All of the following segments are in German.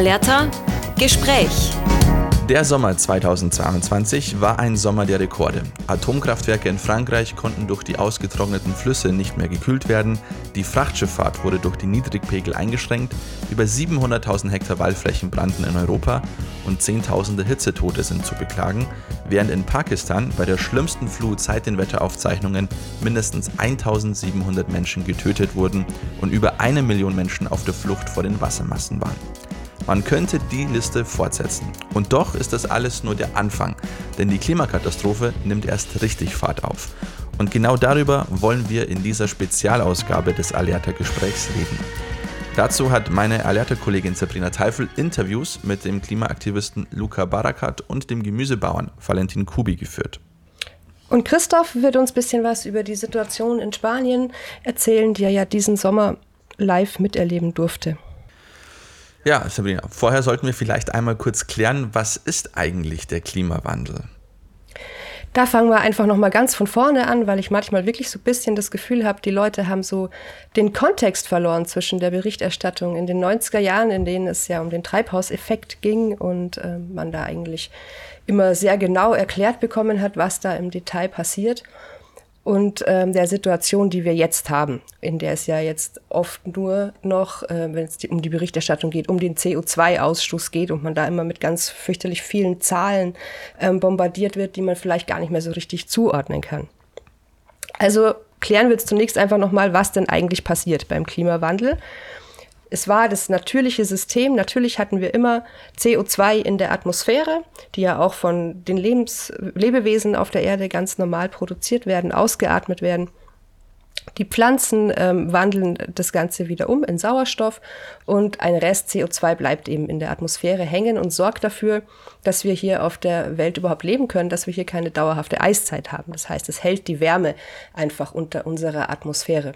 Alerta Gespräch. Der Sommer 2022 war ein Sommer der Rekorde. Atomkraftwerke in Frankreich konnten durch die ausgetrockneten Flüsse nicht mehr gekühlt werden, die Frachtschifffahrt wurde durch die Niedrigpegel eingeschränkt, über 700.000 Hektar Waldflächen brannten in Europa und Zehntausende Hitzetote sind zu beklagen, während in Pakistan bei der schlimmsten Flut seit den Wetteraufzeichnungen mindestens 1700 Menschen getötet wurden und über eine Million Menschen auf der Flucht vor den Wassermassen waren. Man könnte die Liste fortsetzen. Und doch ist das alles nur der Anfang, denn die Klimakatastrophe nimmt erst richtig Fahrt auf. Und genau darüber wollen wir in dieser Spezialausgabe des Alerta-Gesprächs reden. Dazu hat meine Alerta-Kollegin Sabrina Teifel Interviews mit dem Klimaaktivisten Luca Barakat und dem Gemüsebauern Valentin Kubi geführt. Und Christoph wird uns ein bisschen was über die Situation in Spanien erzählen, die er ja diesen Sommer live miterleben durfte. Ja, Sabrina, vorher sollten wir vielleicht einmal kurz klären, was ist eigentlich der Klimawandel? Da fangen wir einfach noch mal ganz von vorne an, weil ich manchmal wirklich so ein bisschen das Gefühl habe, die Leute haben so den Kontext verloren zwischen der Berichterstattung in den 90er Jahren, in denen es ja um den Treibhauseffekt ging und äh, man da eigentlich immer sehr genau erklärt bekommen hat, was da im Detail passiert und ähm, der Situation, die wir jetzt haben, in der es ja jetzt oft nur noch, äh, wenn es um die Berichterstattung geht, um den CO2-Ausstoß geht und man da immer mit ganz fürchterlich vielen Zahlen ähm, bombardiert wird, die man vielleicht gar nicht mehr so richtig zuordnen kann. Also klären wir jetzt zunächst einfach nochmal, was denn eigentlich passiert beim Klimawandel es war das natürliche System. Natürlich hatten wir immer CO2 in der Atmosphäre, die ja auch von den Lebens Lebewesen auf der Erde ganz normal produziert werden, ausgeatmet werden. Die Pflanzen ähm, wandeln das Ganze wieder um in Sauerstoff und ein Rest CO2 bleibt eben in der Atmosphäre hängen und sorgt dafür, dass wir hier auf der Welt überhaupt leben können, dass wir hier keine dauerhafte Eiszeit haben. Das heißt, es hält die Wärme einfach unter unserer Atmosphäre.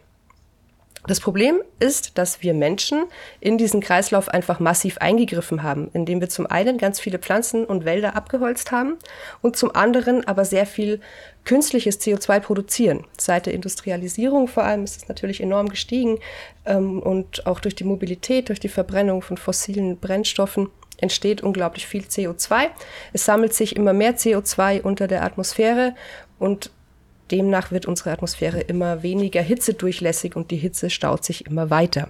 Das Problem ist, dass wir Menschen in diesen Kreislauf einfach massiv eingegriffen haben, indem wir zum einen ganz viele Pflanzen und Wälder abgeholzt haben und zum anderen aber sehr viel künstliches CO2 produzieren. Seit der Industrialisierung vor allem ist es natürlich enorm gestiegen ähm, und auch durch die Mobilität, durch die Verbrennung von fossilen Brennstoffen entsteht unglaublich viel CO2. Es sammelt sich immer mehr CO2 unter der Atmosphäre und Demnach wird unsere Atmosphäre immer weniger hitzedurchlässig und die Hitze staut sich immer weiter.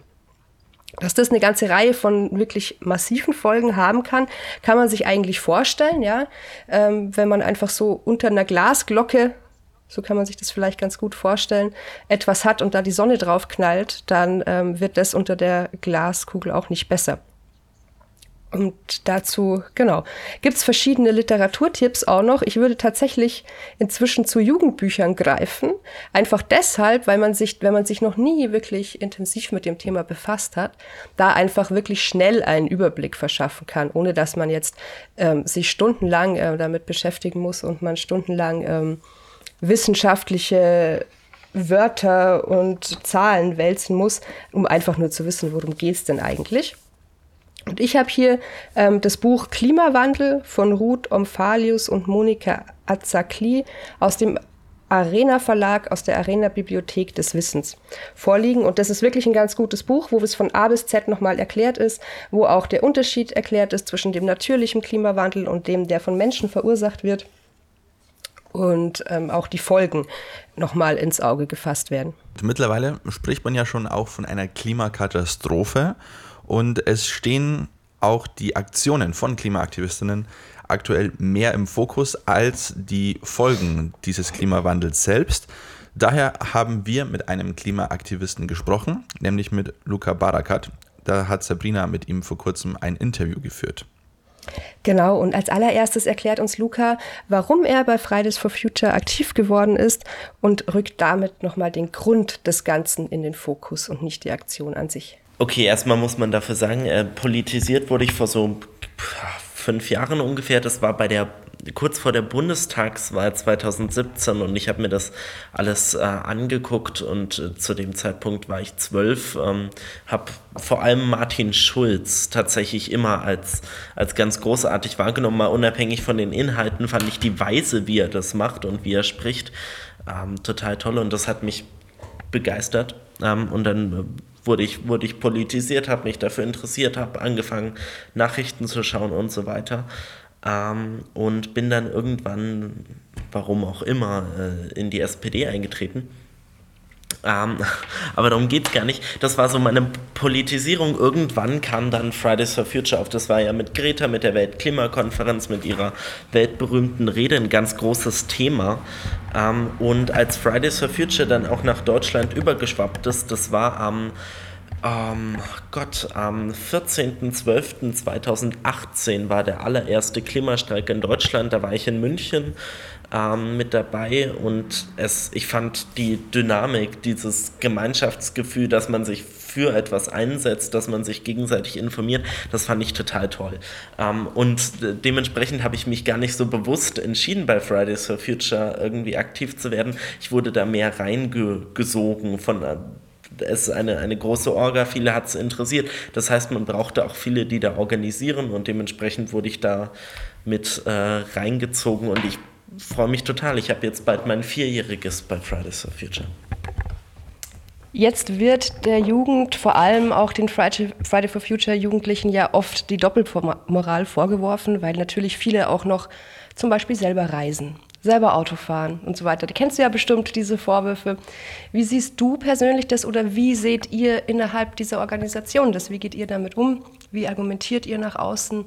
Dass das eine ganze Reihe von wirklich massiven Folgen haben kann, kann man sich eigentlich vorstellen, ja. Ähm, wenn man einfach so unter einer Glasglocke, so kann man sich das vielleicht ganz gut vorstellen, etwas hat und da die Sonne drauf knallt, dann ähm, wird das unter der Glaskugel auch nicht besser. Und dazu, genau, gibt es verschiedene Literaturtipps auch noch. Ich würde tatsächlich inzwischen zu Jugendbüchern greifen. Einfach deshalb, weil man sich, wenn man sich noch nie wirklich intensiv mit dem Thema befasst hat, da einfach wirklich schnell einen Überblick verschaffen kann, ohne dass man jetzt ähm, sich stundenlang äh, damit beschäftigen muss und man stundenlang ähm, wissenschaftliche Wörter und Zahlen wälzen muss, um einfach nur zu wissen, worum geht es denn eigentlich. Und ich habe hier ähm, das Buch Klimawandel von Ruth Omphalius und Monika Azzakli aus dem Arena Verlag aus der Arena Bibliothek des Wissens vorliegen. Und das ist wirklich ein ganz gutes Buch, wo es von A bis Z nochmal erklärt ist, wo auch der Unterschied erklärt ist zwischen dem natürlichen Klimawandel und dem, der von Menschen verursacht wird. Und ähm, auch die Folgen nochmal ins Auge gefasst werden. Mittlerweile spricht man ja schon auch von einer Klimakatastrophe. Und es stehen auch die Aktionen von Klimaaktivistinnen aktuell mehr im Fokus als die Folgen dieses Klimawandels selbst. Daher haben wir mit einem Klimaaktivisten gesprochen, nämlich mit Luca Barakat. Da hat Sabrina mit ihm vor kurzem ein Interview geführt. Genau, und als allererstes erklärt uns Luca, warum er bei Fridays for Future aktiv geworden ist und rückt damit nochmal den Grund des Ganzen in den Fokus und nicht die Aktion an sich. Okay, erstmal muss man dafür sagen, äh, politisiert wurde ich vor so fünf Jahren ungefähr. Das war bei der kurz vor der Bundestagswahl 2017 und ich habe mir das alles äh, angeguckt und äh, zu dem Zeitpunkt war ich zwölf, ähm, habe vor allem Martin Schulz tatsächlich immer als, als ganz großartig wahrgenommen, mal unabhängig von den Inhalten fand ich die Weise, wie er das macht und wie er spricht, ähm, total toll und das hat mich begeistert ähm, und dann äh, wurde ich, wurde ich politisiert, habe mich dafür interessiert, habe angefangen, Nachrichten zu schauen und so weiter. Ähm, und bin dann irgendwann, warum auch immer, äh, in die SPD eingetreten. Ähm, aber darum geht es gar nicht. Das war so meine Politisierung. Irgendwann kam dann Fridays for Future auf. Das war ja mit Greta, mit der Weltklimakonferenz, mit ihrer weltberühmten Rede ein ganz großes Thema. Ähm, und als Fridays for Future dann auch nach Deutschland übergeschwappt ist, das war am ähm, Gott, am 14.12.2018 war der allererste Klimastreik in Deutschland. Da war ich in München ähm, mit dabei und es, ich fand die Dynamik, dieses Gemeinschaftsgefühl, dass man sich für etwas einsetzt, dass man sich gegenseitig informiert, das fand ich total toll. Ähm, und dementsprechend habe ich mich gar nicht so bewusst entschieden, bei Fridays for Future irgendwie aktiv zu werden. Ich wurde da mehr reingesogen von äh, es ist eine, eine große Orga, viele hat es interessiert. Das heißt, man brauchte auch viele, die da organisieren und dementsprechend wurde ich da mit äh, reingezogen und ich freue mich total. Ich habe jetzt bald mein Vierjähriges bei Fridays for Future. Jetzt wird der Jugend, vor allem auch den Friday, for Future Jugendlichen, ja oft die Doppelmoral vorgeworfen, weil natürlich viele auch noch zum Beispiel selber reisen, selber Auto fahren und so weiter. Die kennst du ja bestimmt, diese Vorwürfe. Wie siehst du persönlich das oder wie seht ihr innerhalb dieser Organisation das? Wie geht ihr damit um? Wie argumentiert ihr nach außen?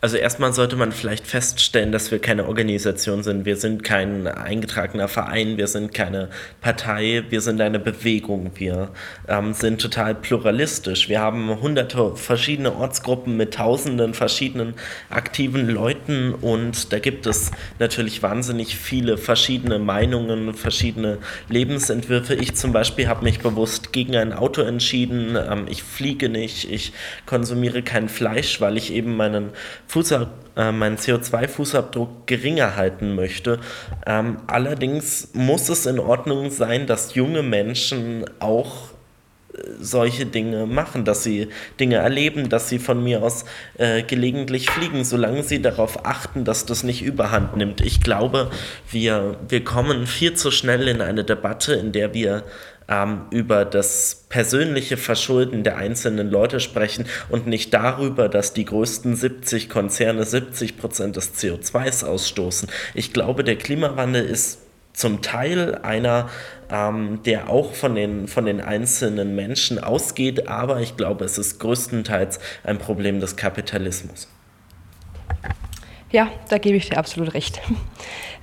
Also erstmal sollte man vielleicht feststellen, dass wir keine Organisation sind. Wir sind kein eingetragener Verein, wir sind keine Partei, wir sind eine Bewegung. Wir ähm, sind total pluralistisch. Wir haben hunderte verschiedene Ortsgruppen mit tausenden verschiedenen aktiven Leuten und da gibt es natürlich wahnsinnig viele verschiedene Meinungen, verschiedene Lebensentwürfe. Ich zum Beispiel habe mich bewusst gegen ein Auto entschieden. Ähm, ich fliege nicht, ich konsumiere kein Fleisch, weil ich eben meinen Fußab äh, meinen CO2-Fußabdruck geringer halten möchte. Ähm, allerdings muss es in Ordnung sein, dass junge Menschen auch äh, solche Dinge machen, dass sie Dinge erleben, dass sie von mir aus äh, gelegentlich fliegen, solange sie darauf achten, dass das nicht überhand nimmt. Ich glaube, wir, wir kommen viel zu schnell in eine Debatte, in der wir ähm, über das persönliche Verschulden der einzelnen Leute sprechen und nicht darüber, dass die größten 70 Konzerne 70 Prozent des CO2s ausstoßen. Ich glaube, der Klimawandel ist zum Teil einer, ähm, der auch von den, von den einzelnen Menschen ausgeht, aber ich glaube, es ist größtenteils ein Problem des Kapitalismus. Ja, da gebe ich dir absolut recht.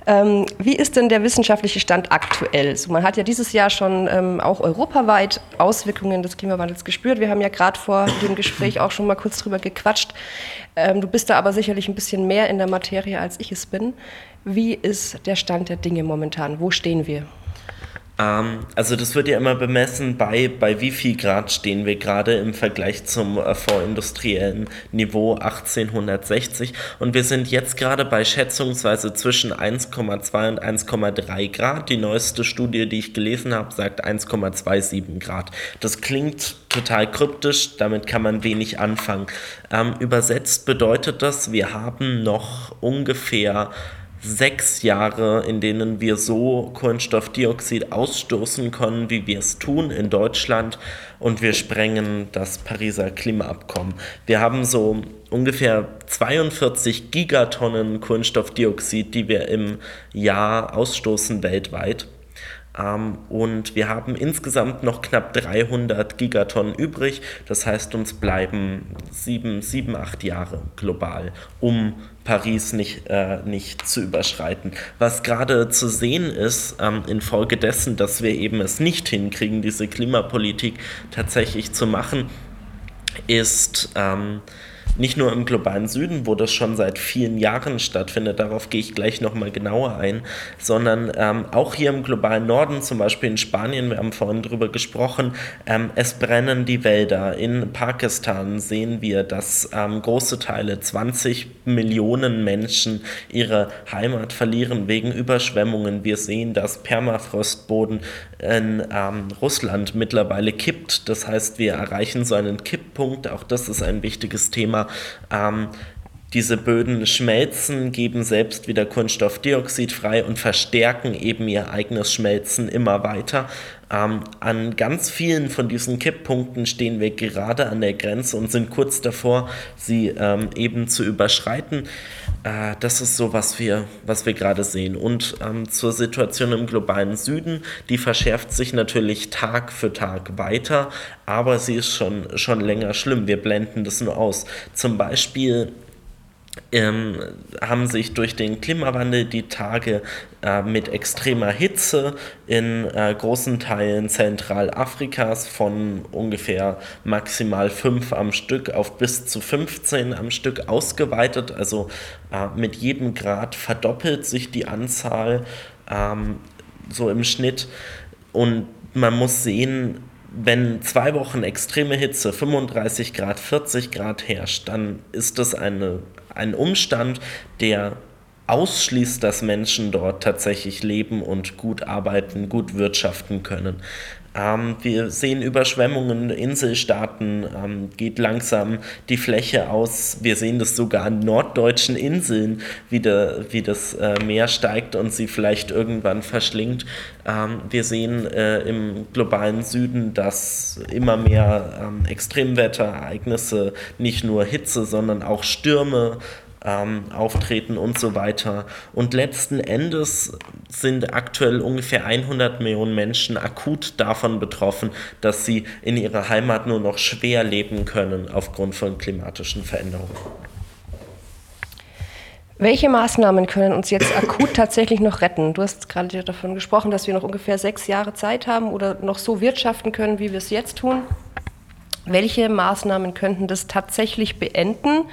Ähm, wie ist denn der wissenschaftliche Stand aktuell? So, man hat ja dieses Jahr schon ähm, auch europaweit Auswirkungen des Klimawandels gespürt. Wir haben ja gerade vor dem Gespräch auch schon mal kurz drüber gequatscht. Ähm, du bist da aber sicherlich ein bisschen mehr in der Materie, als ich es bin. Wie ist der Stand der Dinge momentan? Wo stehen wir? Ähm, also das wird ja immer bemessen, bei, bei wie viel Grad stehen wir gerade im Vergleich zum äh, vorindustriellen Niveau 1860. Und wir sind jetzt gerade bei schätzungsweise zwischen 1,2 und 1,3 Grad. Die neueste Studie, die ich gelesen habe, sagt 1,27 Grad. Das klingt total kryptisch, damit kann man wenig anfangen. Ähm, übersetzt bedeutet das, wir haben noch ungefähr sechs Jahre, in denen wir so Kohlenstoffdioxid ausstoßen können, wie wir es tun in Deutschland und wir sprengen das Pariser Klimaabkommen. Wir haben so ungefähr 42 Gigatonnen Kohlenstoffdioxid, die wir im Jahr ausstoßen weltweit. Ähm, und wir haben insgesamt noch knapp 300 Gigatonnen übrig. Das heißt, uns bleiben sieben, sieben acht Jahre global, um Paris nicht, äh, nicht zu überschreiten. Was gerade zu sehen ist, ähm, infolgedessen, dass wir eben es nicht hinkriegen, diese Klimapolitik tatsächlich zu machen, ist, ähm, nicht nur im globalen Süden, wo das schon seit vielen Jahren stattfindet, darauf gehe ich gleich nochmal genauer ein, sondern ähm, auch hier im globalen Norden, zum Beispiel in Spanien, wir haben vorhin drüber gesprochen, ähm, es brennen die Wälder. In Pakistan sehen wir, dass ähm, große Teile, 20 Millionen Menschen ihre Heimat verlieren wegen Überschwemmungen. Wir sehen, dass Permafrostboden in ähm, Russland mittlerweile kippt. Das heißt, wir erreichen so einen Kipppunkt. Auch das ist ein wichtiges Thema. Ähm, diese Böden schmelzen, geben selbst wieder Kohlenstoffdioxid frei und verstärken eben ihr eigenes Schmelzen immer weiter. Ähm, an ganz vielen von diesen Kipppunkten stehen wir gerade an der Grenze und sind kurz davor, sie ähm, eben zu überschreiten. Äh, das ist so, was wir, was wir gerade sehen. Und ähm, zur Situation im globalen Süden, die verschärft sich natürlich Tag für Tag weiter, aber sie ist schon, schon länger schlimm. Wir blenden das nur aus. Zum Beispiel ähm, haben sich durch den Klimawandel die Tage äh, mit extremer Hitze in äh, großen Teilen Zentralafrikas von ungefähr maximal 5 am Stück auf bis zu 15 am Stück ausgeweitet. Also äh, mit jedem Grad verdoppelt sich die Anzahl ähm, so im Schnitt. Und man muss sehen, wenn zwei Wochen extreme Hitze, 35 Grad, 40 Grad herrscht, dann ist das eine ein Umstand, der ausschließt, dass Menschen dort tatsächlich leben und gut arbeiten, gut wirtschaften können. Ähm, wir sehen Überschwemmungen, Inselstaaten, ähm, geht langsam die Fläche aus. Wir sehen das sogar an norddeutschen Inseln, wie, de, wie das äh, Meer steigt und sie vielleicht irgendwann verschlingt. Ähm, wir sehen äh, im globalen Süden, dass immer mehr ähm, Extremwetterereignisse, nicht nur Hitze, sondern auch Stürme, ähm, auftreten und so weiter. Und letzten Endes sind aktuell ungefähr 100 Millionen Menschen akut davon betroffen, dass sie in ihrer Heimat nur noch schwer leben können aufgrund von klimatischen Veränderungen. Welche Maßnahmen können uns jetzt akut tatsächlich noch retten? Du hast gerade davon gesprochen, dass wir noch ungefähr sechs Jahre Zeit haben oder noch so wirtschaften können, wie wir es jetzt tun. Welche Maßnahmen könnten das tatsächlich beenden?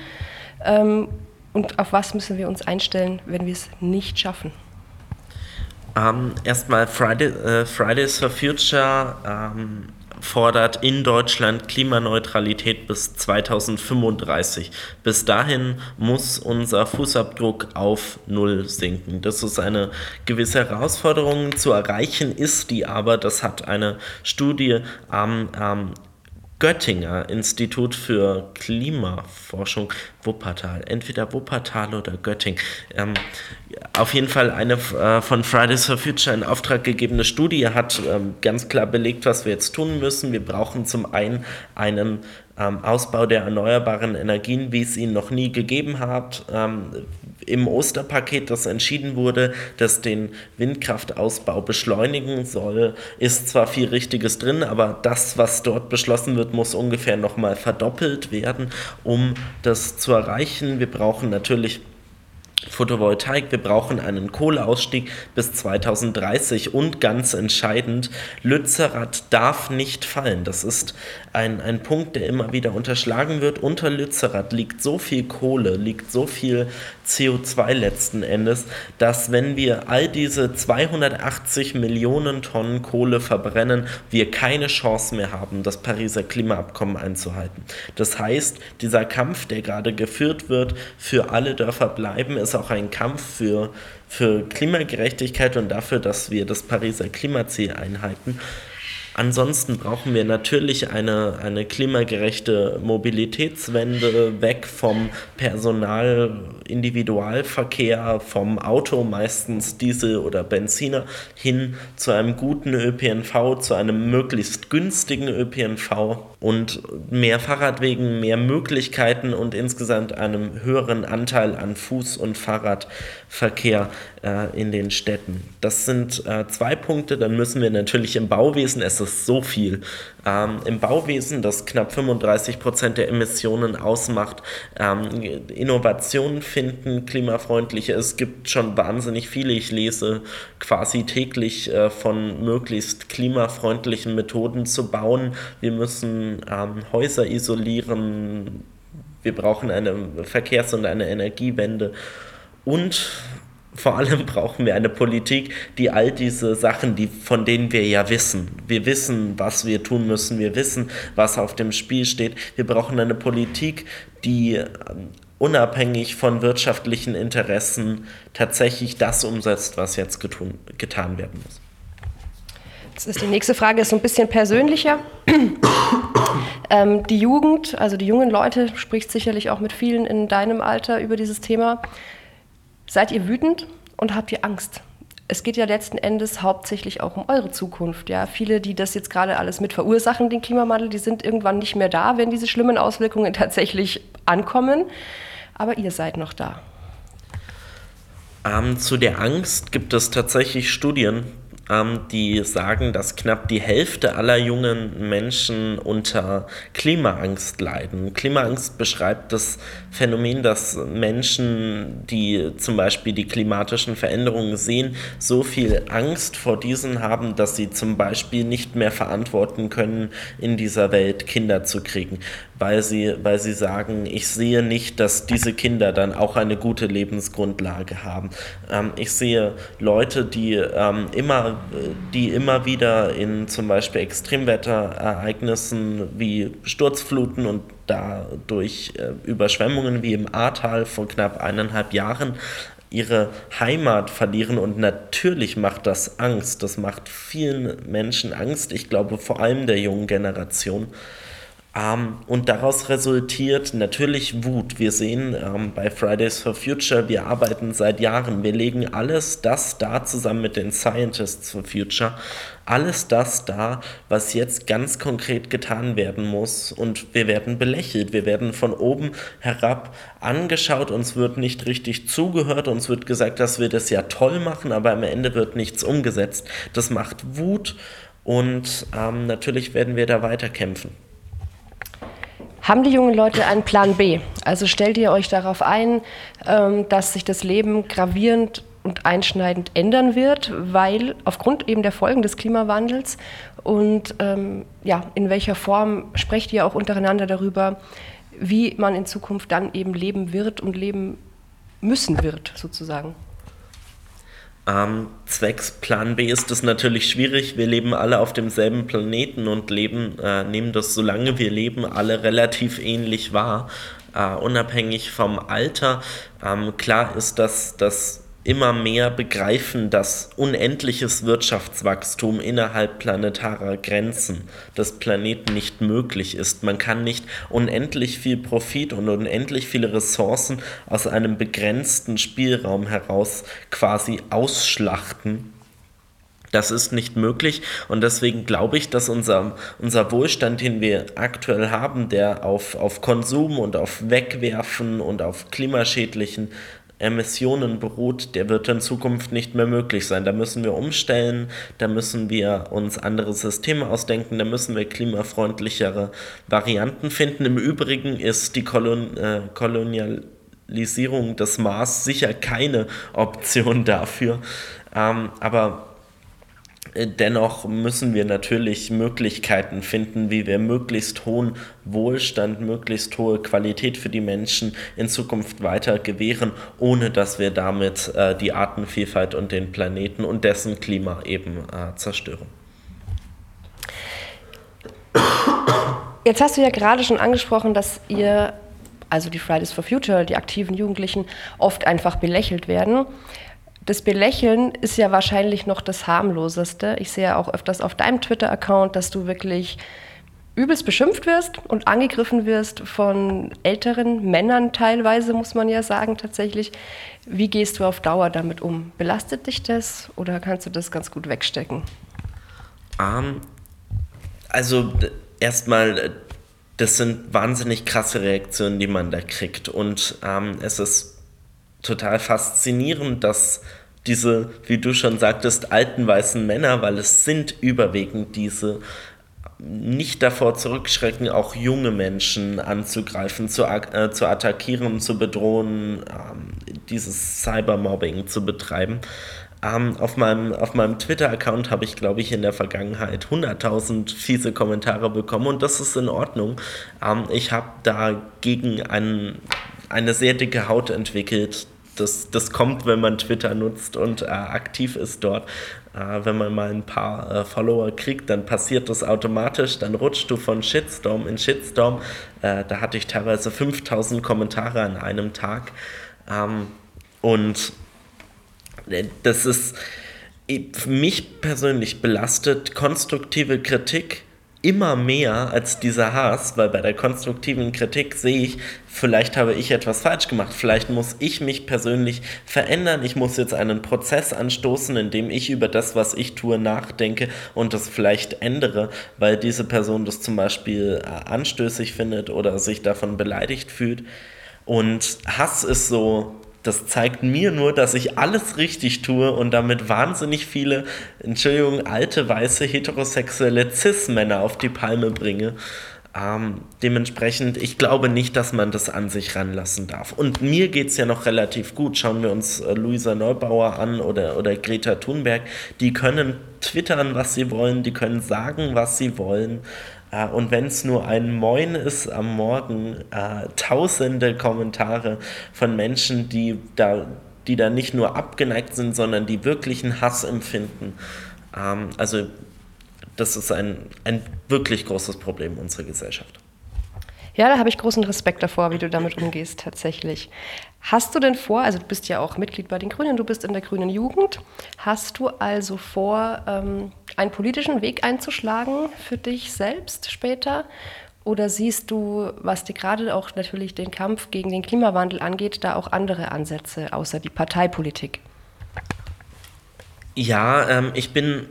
Und auf was müssen wir uns einstellen, wenn wir es nicht schaffen? Ähm, erstmal Friday, äh, Fridays for Future ähm, fordert in Deutschland Klimaneutralität bis 2035. Bis dahin muss unser Fußabdruck auf Null sinken. Das ist eine gewisse Herausforderung zu erreichen, ist die aber, das hat eine Studie am ähm, Göttinger Institut für Klimaforschung Wuppertal. Entweder Wuppertal oder Göttingen. Ähm, auf jeden Fall eine äh, von Fridays for Future in Auftrag gegebene Studie hat ähm, ganz klar belegt, was wir jetzt tun müssen. Wir brauchen zum einen einen ähm, Ausbau der erneuerbaren Energien, wie es ihn noch nie gegeben hat. Ähm, Im Osterpaket, das entschieden wurde, das den Windkraftausbau beschleunigen soll, ist zwar viel Richtiges drin, aber das, was dort beschlossen wird, muss ungefähr nochmal verdoppelt werden, um das zu erreichen. Wir brauchen natürlich Photovoltaik, wir brauchen einen Kohleausstieg bis 2030 und ganz entscheidend, Lützerath darf nicht fallen. Das ist ein, ein Punkt, der immer wieder unterschlagen wird. Unter Lützerath liegt so viel Kohle, liegt so viel CO2 letzten Endes, dass wenn wir all diese 280 Millionen Tonnen Kohle verbrennen, wir keine Chance mehr haben, das Pariser Klimaabkommen einzuhalten. Das heißt, dieser Kampf, der gerade geführt wird, für alle Dörfer bleiben, ist auch ein Kampf für, für Klimagerechtigkeit und dafür, dass wir das Pariser Klimaziel einhalten. Ansonsten brauchen wir natürlich eine, eine klimagerechte Mobilitätswende, weg vom Personal-Individualverkehr, vom Auto, meistens Diesel oder Benziner, hin zu einem guten ÖPNV, zu einem möglichst günstigen ÖPNV und mehr Fahrradwegen, mehr Möglichkeiten und insgesamt einem höheren Anteil an Fuß- und Fahrradverkehr äh, in den Städten. Das sind äh, zwei Punkte. Dann müssen wir natürlich im Bauwesen, es ist so viel, ähm, im Bauwesen, das knapp 35 Prozent der Emissionen ausmacht, ähm, Innovationen finden, klimafreundliche. Es gibt schon wahnsinnig viele. Ich lese quasi täglich äh, von möglichst klimafreundlichen Methoden zu bauen. Wir müssen ähm, Häuser isolieren. Wir brauchen eine Verkehrs- und eine Energiewende. Und vor allem brauchen wir eine Politik, die all diese Sachen, die, von denen wir ja wissen, wir wissen, was wir tun müssen, wir wissen, was auf dem Spiel steht. Wir brauchen eine Politik, die ähm, unabhängig von wirtschaftlichen Interessen tatsächlich das umsetzt, was jetzt getun, getan werden muss. Jetzt ist die nächste Frage ist so ein bisschen persönlicher. Ähm, die Jugend, also die jungen Leute, spricht sicherlich auch mit vielen in deinem Alter über dieses Thema. Seid ihr wütend und habt ihr Angst? Es geht ja letzten Endes hauptsächlich auch um eure Zukunft. Ja, viele, die das jetzt gerade alles mit verursachen, den Klimawandel, die sind irgendwann nicht mehr da, wenn diese schlimmen Auswirkungen tatsächlich ankommen. Aber ihr seid noch da. Ähm, zu der Angst gibt es tatsächlich Studien, die sagen, dass knapp die Hälfte aller jungen Menschen unter Klimaangst leiden. Klimaangst beschreibt das Phänomen, dass Menschen, die zum Beispiel die klimatischen Veränderungen sehen, so viel Angst vor diesen haben, dass sie zum Beispiel nicht mehr verantworten können, in dieser Welt Kinder zu kriegen weil sie, weil sie sagen, ich sehe nicht, dass diese Kinder dann auch eine gute Lebensgrundlage haben. Ähm, ich sehe Leute, die, ähm, immer, die immer wieder in zum Beispiel Extremwetterereignissen wie Sturzfluten und dadurch äh, Überschwemmungen wie im Ahrtal vor knapp eineinhalb Jahren ihre Heimat verlieren und natürlich macht das Angst. Das macht vielen Menschen Angst. Ich glaube vor allem der jungen Generation. Ähm, und daraus resultiert natürlich Wut. Wir sehen ähm, bei Fridays for Future, wir arbeiten seit Jahren, wir legen alles das da zusammen mit den Scientists for Future, alles das da, was jetzt ganz konkret getan werden muss. Und wir werden belächelt, wir werden von oben herab angeschaut, uns wird nicht richtig zugehört, uns wird gesagt, dass wir das ja toll machen, aber am Ende wird nichts umgesetzt. Das macht Wut und ähm, natürlich werden wir da weiterkämpfen. Haben die jungen Leute einen Plan B? Also stellt ihr euch darauf ein, ähm, dass sich das Leben gravierend und einschneidend ändern wird, weil aufgrund eben der Folgen des Klimawandels und ähm, ja, in welcher Form sprecht ihr auch untereinander darüber, wie man in Zukunft dann eben leben wird und leben müssen wird, sozusagen? Ähm, zwecks Plan B ist es natürlich schwierig. Wir leben alle auf demselben Planeten und leben, äh, nehmen das, solange wir leben, alle relativ ähnlich wahr, äh, unabhängig vom Alter. Ähm, klar ist, dass das immer mehr begreifen, dass unendliches Wirtschaftswachstum innerhalb planetarer Grenzen des Planeten nicht möglich ist. Man kann nicht unendlich viel Profit und unendlich viele Ressourcen aus einem begrenzten Spielraum heraus quasi ausschlachten. Das ist nicht möglich und deswegen glaube ich, dass unser, unser Wohlstand, den wir aktuell haben, der auf, auf Konsum und auf Wegwerfen und auf klimaschädlichen Emissionen beruht, der wird in Zukunft nicht mehr möglich sein. Da müssen wir umstellen, da müssen wir uns andere Systeme ausdenken, da müssen wir klimafreundlichere Varianten finden. Im Übrigen ist die Kolon äh, Kolonialisierung des Mars sicher keine Option dafür. Ähm, aber Dennoch müssen wir natürlich Möglichkeiten finden, wie wir möglichst hohen Wohlstand, möglichst hohe Qualität für die Menschen in Zukunft weiter gewähren, ohne dass wir damit äh, die Artenvielfalt und den Planeten und dessen Klima eben äh, zerstören. Jetzt hast du ja gerade schon angesprochen, dass ihr, also die Fridays for Future, die aktiven Jugendlichen, oft einfach belächelt werden das Belächeln ist ja wahrscheinlich noch das harmloseste. Ich sehe ja auch öfters auf deinem Twitter-Account, dass du wirklich übelst beschimpft wirst und angegriffen wirst von älteren Männern teilweise, muss man ja sagen tatsächlich. Wie gehst du auf Dauer damit um? Belastet dich das oder kannst du das ganz gut wegstecken? Um, ähm, also erstmal, das sind wahnsinnig krasse Reaktionen, die man da kriegt. Und ähm, es ist total faszinierend, dass diese, wie du schon sagtest, alten weißen Männer, weil es sind überwiegend diese, nicht davor zurückschrecken, auch junge Menschen anzugreifen, zu, äh, zu attackieren, zu bedrohen, ähm, dieses Cybermobbing zu betreiben. Ähm, auf meinem, auf meinem Twitter-Account habe ich, glaube ich, in der Vergangenheit 100.000 fiese Kommentare bekommen und das ist in Ordnung. Ähm, ich habe dagegen einen, eine sehr dicke Haut entwickelt, das, das kommt, wenn man Twitter nutzt und äh, aktiv ist dort. Äh, wenn man mal ein paar äh, Follower kriegt, dann passiert das automatisch, dann rutscht du von Shitstorm in Shitstorm. Äh, da hatte ich teilweise 5000 Kommentare an einem Tag. Ähm, und äh, das ist mich persönlich belastet konstruktive Kritik immer mehr als dieser Hass, weil bei der konstruktiven Kritik sehe ich, vielleicht habe ich etwas falsch gemacht, vielleicht muss ich mich persönlich verändern, ich muss jetzt einen Prozess anstoßen, in dem ich über das, was ich tue, nachdenke und das vielleicht ändere, weil diese Person das zum Beispiel äh, anstößig findet oder sich davon beleidigt fühlt. Und Hass ist so das zeigt mir nur, dass ich alles richtig tue und damit wahnsinnig viele, Entschuldigung, alte, weiße, heterosexuelle Cis-Männer auf die Palme bringe. Ähm, dementsprechend, ich glaube nicht, dass man das an sich ranlassen darf. Und mir geht es ja noch relativ gut. Schauen wir uns äh, Luisa Neubauer an oder, oder Greta Thunberg. Die können twittern, was sie wollen, die können sagen, was sie wollen. Äh, und wenn es nur ein Moin ist am Morgen, äh, tausende Kommentare von Menschen, die da, die da nicht nur abgeneigt sind, sondern die wirklichen Hass empfinden. Ähm, also das ist ein, ein wirklich großes Problem unserer Gesellschaft. Ja, da habe ich großen Respekt davor, wie du damit umgehst tatsächlich. Hast du denn vor, also du bist ja auch Mitglied bei den Grünen, du bist in der Grünen Jugend, hast du also vor, ähm, einen politischen Weg einzuschlagen für dich selbst später? Oder siehst du, was dir gerade auch natürlich den Kampf gegen den Klimawandel angeht, da auch andere Ansätze außer die Parteipolitik? Ja, ähm, ich bin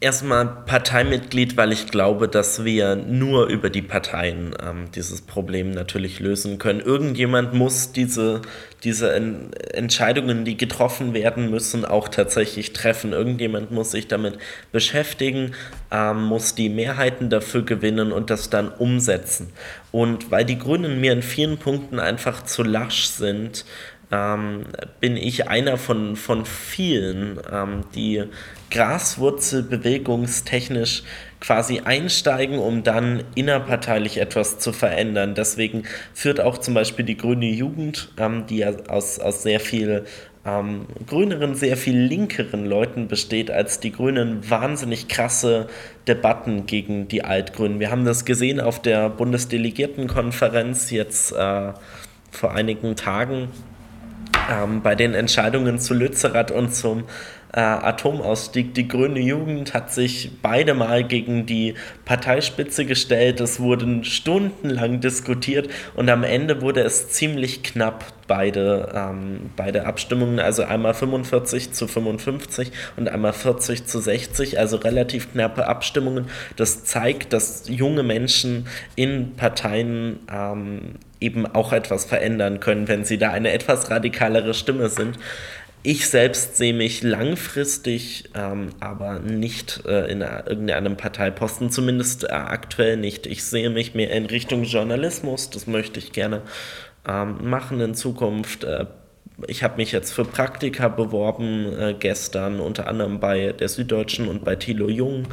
erstmal Parteimitglied, weil ich glaube, dass wir nur über die Parteien ähm, dieses Problem natürlich lösen können. Irgendjemand muss diese, diese en Entscheidungen, die getroffen werden müssen, auch tatsächlich treffen. Irgendjemand muss sich damit beschäftigen, ähm, muss die Mehrheiten dafür gewinnen und das dann umsetzen. Und weil die Grünen mir in vielen Punkten einfach zu lasch sind, ähm, bin ich einer von, von vielen, ähm, die graswurzelbewegungstechnisch quasi einsteigen, um dann innerparteilich etwas zu verändern. Deswegen führt auch zum Beispiel die Grüne Jugend, ähm, die ja aus, aus sehr viel ähm, grüneren, sehr viel linkeren Leuten besteht, als die Grünen wahnsinnig krasse Debatten gegen die Altgrünen. Wir haben das gesehen auf der Bundesdelegiertenkonferenz jetzt äh, vor einigen Tagen ähm, bei den Entscheidungen zu Lützerath und zum äh, Atomausstieg. Die Grüne Jugend hat sich beide Mal gegen die Parteispitze gestellt. Es wurden stundenlang diskutiert und am Ende wurde es ziemlich knapp, beide, ähm, beide Abstimmungen. Also einmal 45 zu 55 und einmal 40 zu 60, also relativ knappe Abstimmungen. Das zeigt, dass junge Menschen in Parteien ähm, eben auch etwas verändern können, wenn sie da eine etwas radikalere Stimme sind. Ich selbst sehe mich langfristig, ähm, aber nicht äh, in irgendeinem Parteiposten, zumindest äh, aktuell nicht. Ich sehe mich mehr in Richtung Journalismus, das möchte ich gerne ähm, machen in Zukunft. Äh, ich habe mich jetzt für Praktika beworben äh, gestern, unter anderem bei der Süddeutschen und bei Thilo Jung.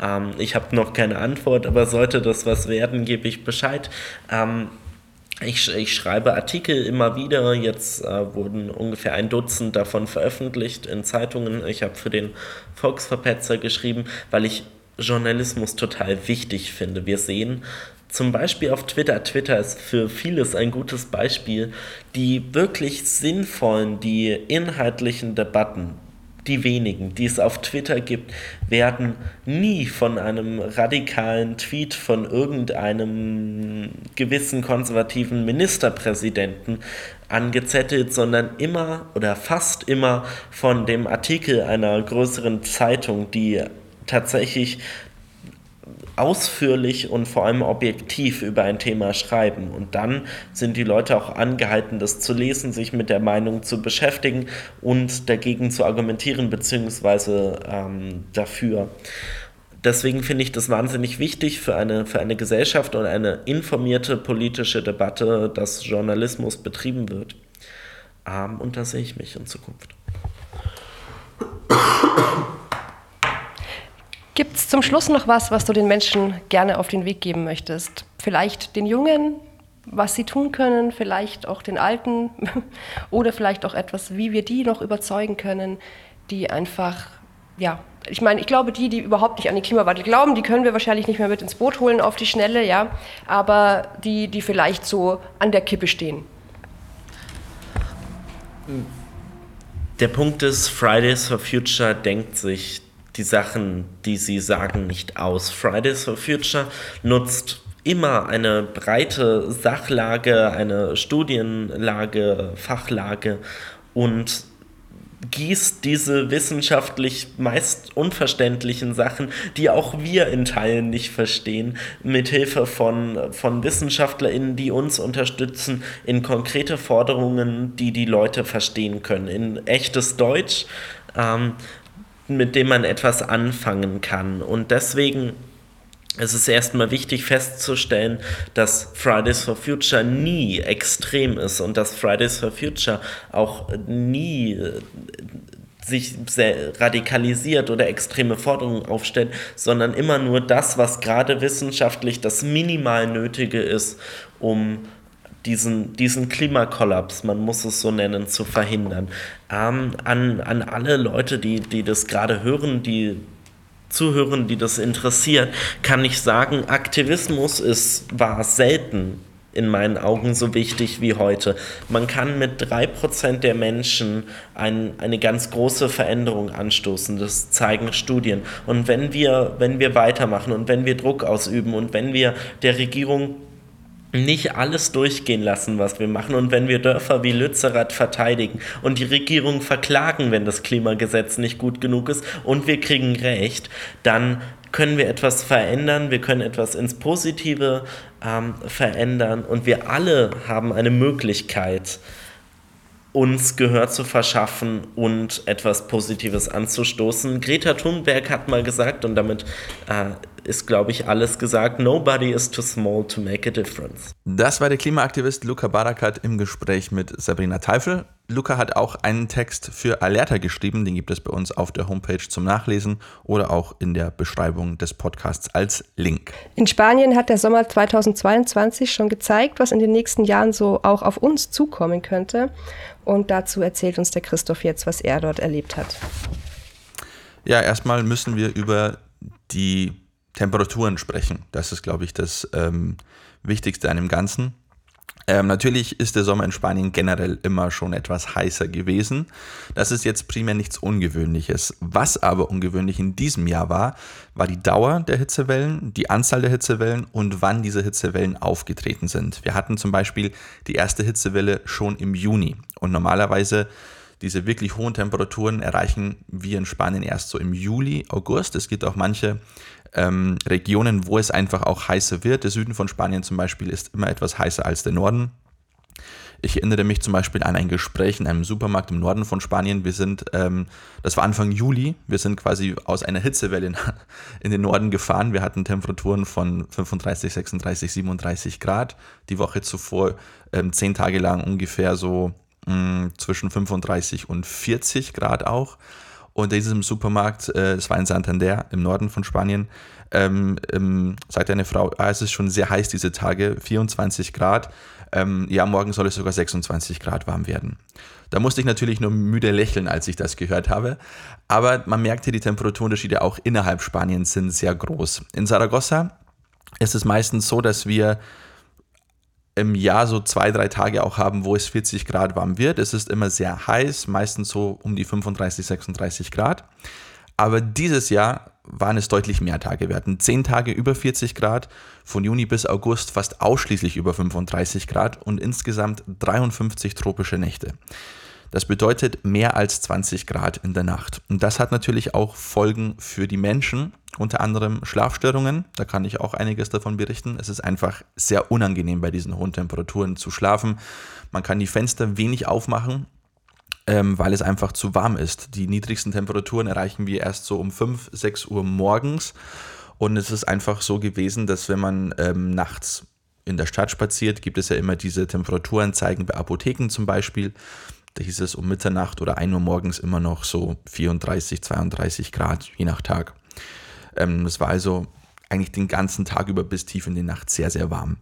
Ähm, ich habe noch keine Antwort, aber sollte das was werden, gebe ich Bescheid. Ich, ich, schreibe Artikel immer wieder. Jetzt äh, wurden ungefähr ein Dutzend davon veröffentlicht in Zeitungen. Ich habe für den Volksverpetzer geschrieben, weil ich Journalismus total wichtig finde. Wir sehen zum Beispiel auf Twitter. Twitter ist für vieles ein gutes Beispiel. Die wirklich sinnvollen, die inhaltlichen Debatten, die wenigen, die es auf Twitter gibt, werden nie von einem radikalen Tweet von irgendeinem gewissen konservativen Ministerpräsidenten angezettelt, sondern immer oder fast immer von dem Artikel einer größeren Zeitung, die tatsächlich ausführlich und vor allem objektiv über ein Thema schreiben. Und dann sind die Leute auch angehalten, das zu lesen, sich mit der Meinung zu beschäftigen und dagegen zu argumentieren, beziehungsweise ähm, dafür. Deswegen finde ich das wahnsinnig wichtig für eine, für eine Gesellschaft und eine informierte politische Debatte, dass Journalismus betrieben wird. Ähm, und da sehe ich mich in Zukunft. Gibt es zum Schluss noch was, was du den Menschen gerne auf den Weg geben möchtest? Vielleicht den Jungen, was sie tun können, vielleicht auch den Alten oder vielleicht auch etwas, wie wir die noch überzeugen können, die einfach, ja, ich meine, ich glaube, die, die überhaupt nicht an den Klimawandel glauben, die können wir wahrscheinlich nicht mehr mit ins Boot holen auf die Schnelle, ja, aber die, die vielleicht so an der Kippe stehen. Der Punkt ist, Fridays for Future denkt sich die Sachen, die sie sagen, nicht aus. Fridays for Future nutzt immer eine breite Sachlage, eine Studienlage, Fachlage und gießt diese wissenschaftlich meist unverständlichen Sachen, die auch wir in Teilen nicht verstehen, mithilfe von, von WissenschaftlerInnen, die uns unterstützen, in konkrete Forderungen, die die Leute verstehen können, in echtes Deutsch, ähm, mit dem man etwas anfangen kann. Und deswegen es ist erstmal wichtig festzustellen, dass Fridays for Future nie extrem ist und dass Fridays for Future auch nie äh, sich sehr radikalisiert oder extreme Forderungen aufstellt, sondern immer nur das, was gerade wissenschaftlich das minimal Nötige ist, um diesen, diesen Klimakollaps, man muss es so nennen, zu verhindern. Ähm, an, an alle Leute, die, die das gerade hören, die Zuhörern, die das interessiert, kann ich sagen, Aktivismus ist, war selten in meinen Augen so wichtig wie heute. Man kann mit 3% der Menschen ein, eine ganz große Veränderung anstoßen. Das zeigen Studien. Und wenn wir, wenn wir weitermachen und wenn wir Druck ausüben und wenn wir der Regierung nicht alles durchgehen lassen, was wir machen. Und wenn wir Dörfer wie Lützerath verteidigen und die Regierung verklagen, wenn das Klimagesetz nicht gut genug ist und wir kriegen Recht, dann können wir etwas verändern, wir können etwas ins Positive ähm, verändern und wir alle haben eine Möglichkeit, uns Gehör zu verschaffen und etwas Positives anzustoßen. Greta Thunberg hat mal gesagt, und damit äh, ist, glaube ich, alles gesagt. Nobody is too small to make a difference. Das war der Klimaaktivist Luca Barakat im Gespräch mit Sabrina Teufel. Luca hat auch einen Text für Alerta geschrieben, den gibt es bei uns auf der Homepage zum Nachlesen oder auch in der Beschreibung des Podcasts als Link. In Spanien hat der Sommer 2022 schon gezeigt, was in den nächsten Jahren so auch auf uns zukommen könnte. Und dazu erzählt uns der Christoph jetzt, was er dort erlebt hat. Ja, erstmal müssen wir über die Temperaturen sprechen. Das ist, glaube ich, das ähm, Wichtigste an dem Ganzen. Ähm, natürlich ist der Sommer in Spanien generell immer schon etwas heißer gewesen. Das ist jetzt primär nichts Ungewöhnliches. Was aber ungewöhnlich in diesem Jahr war, war die Dauer der Hitzewellen, die Anzahl der Hitzewellen und wann diese Hitzewellen aufgetreten sind. Wir hatten zum Beispiel die erste Hitzewelle schon im Juni und normalerweise diese wirklich hohen Temperaturen erreichen wir in Spanien erst so im Juli, August. Es gibt auch manche ähm, Regionen, wo es einfach auch heißer wird. Der Süden von Spanien zum Beispiel ist immer etwas heißer als der Norden. Ich erinnere mich zum Beispiel an ein Gespräch in einem Supermarkt im Norden von Spanien. Wir sind, ähm, das war Anfang Juli, wir sind quasi aus einer Hitzewelle in, den Norden gefahren. Wir hatten Temperaturen von 35, 36, 37 Grad. Die Woche zuvor ähm, zehn Tage lang ungefähr so mh, zwischen 35 und 40 Grad auch. Und in diesem Supermarkt, äh, das war in Santander im Norden von Spanien, ähm, ähm, sagte eine Frau, ah, es ist schon sehr heiß diese Tage, 24 Grad. Ähm, ja, morgen soll es sogar 26 Grad warm werden. Da musste ich natürlich nur müde lächeln, als ich das gehört habe. Aber man merkte, die Temperaturunterschiede auch innerhalb Spaniens sind sehr groß. In Saragossa ist es meistens so, dass wir im Jahr so zwei, drei Tage auch haben, wo es 40 Grad warm wird. Es ist immer sehr heiß, meistens so um die 35, 36 Grad. Aber dieses Jahr waren es deutlich mehr Tage. Wir hatten 10 Tage über 40 Grad, von Juni bis August fast ausschließlich über 35 Grad und insgesamt 53 tropische Nächte. Das bedeutet mehr als 20 Grad in der Nacht. Und das hat natürlich auch Folgen für die Menschen, unter anderem Schlafstörungen. Da kann ich auch einiges davon berichten. Es ist einfach sehr unangenehm bei diesen hohen Temperaturen zu schlafen. Man kann die Fenster wenig aufmachen, ähm, weil es einfach zu warm ist. Die niedrigsten Temperaturen erreichen wir erst so um 5, 6 Uhr morgens. Und es ist einfach so gewesen, dass wenn man ähm, nachts in der Stadt spaziert, gibt es ja immer diese Temperaturanzeigen bei Apotheken zum Beispiel. Da hieß es um Mitternacht oder 1 Uhr morgens immer noch so 34, 32 Grad, je nach Tag. Ähm, es war also eigentlich den ganzen Tag über bis tief in die Nacht sehr, sehr warm.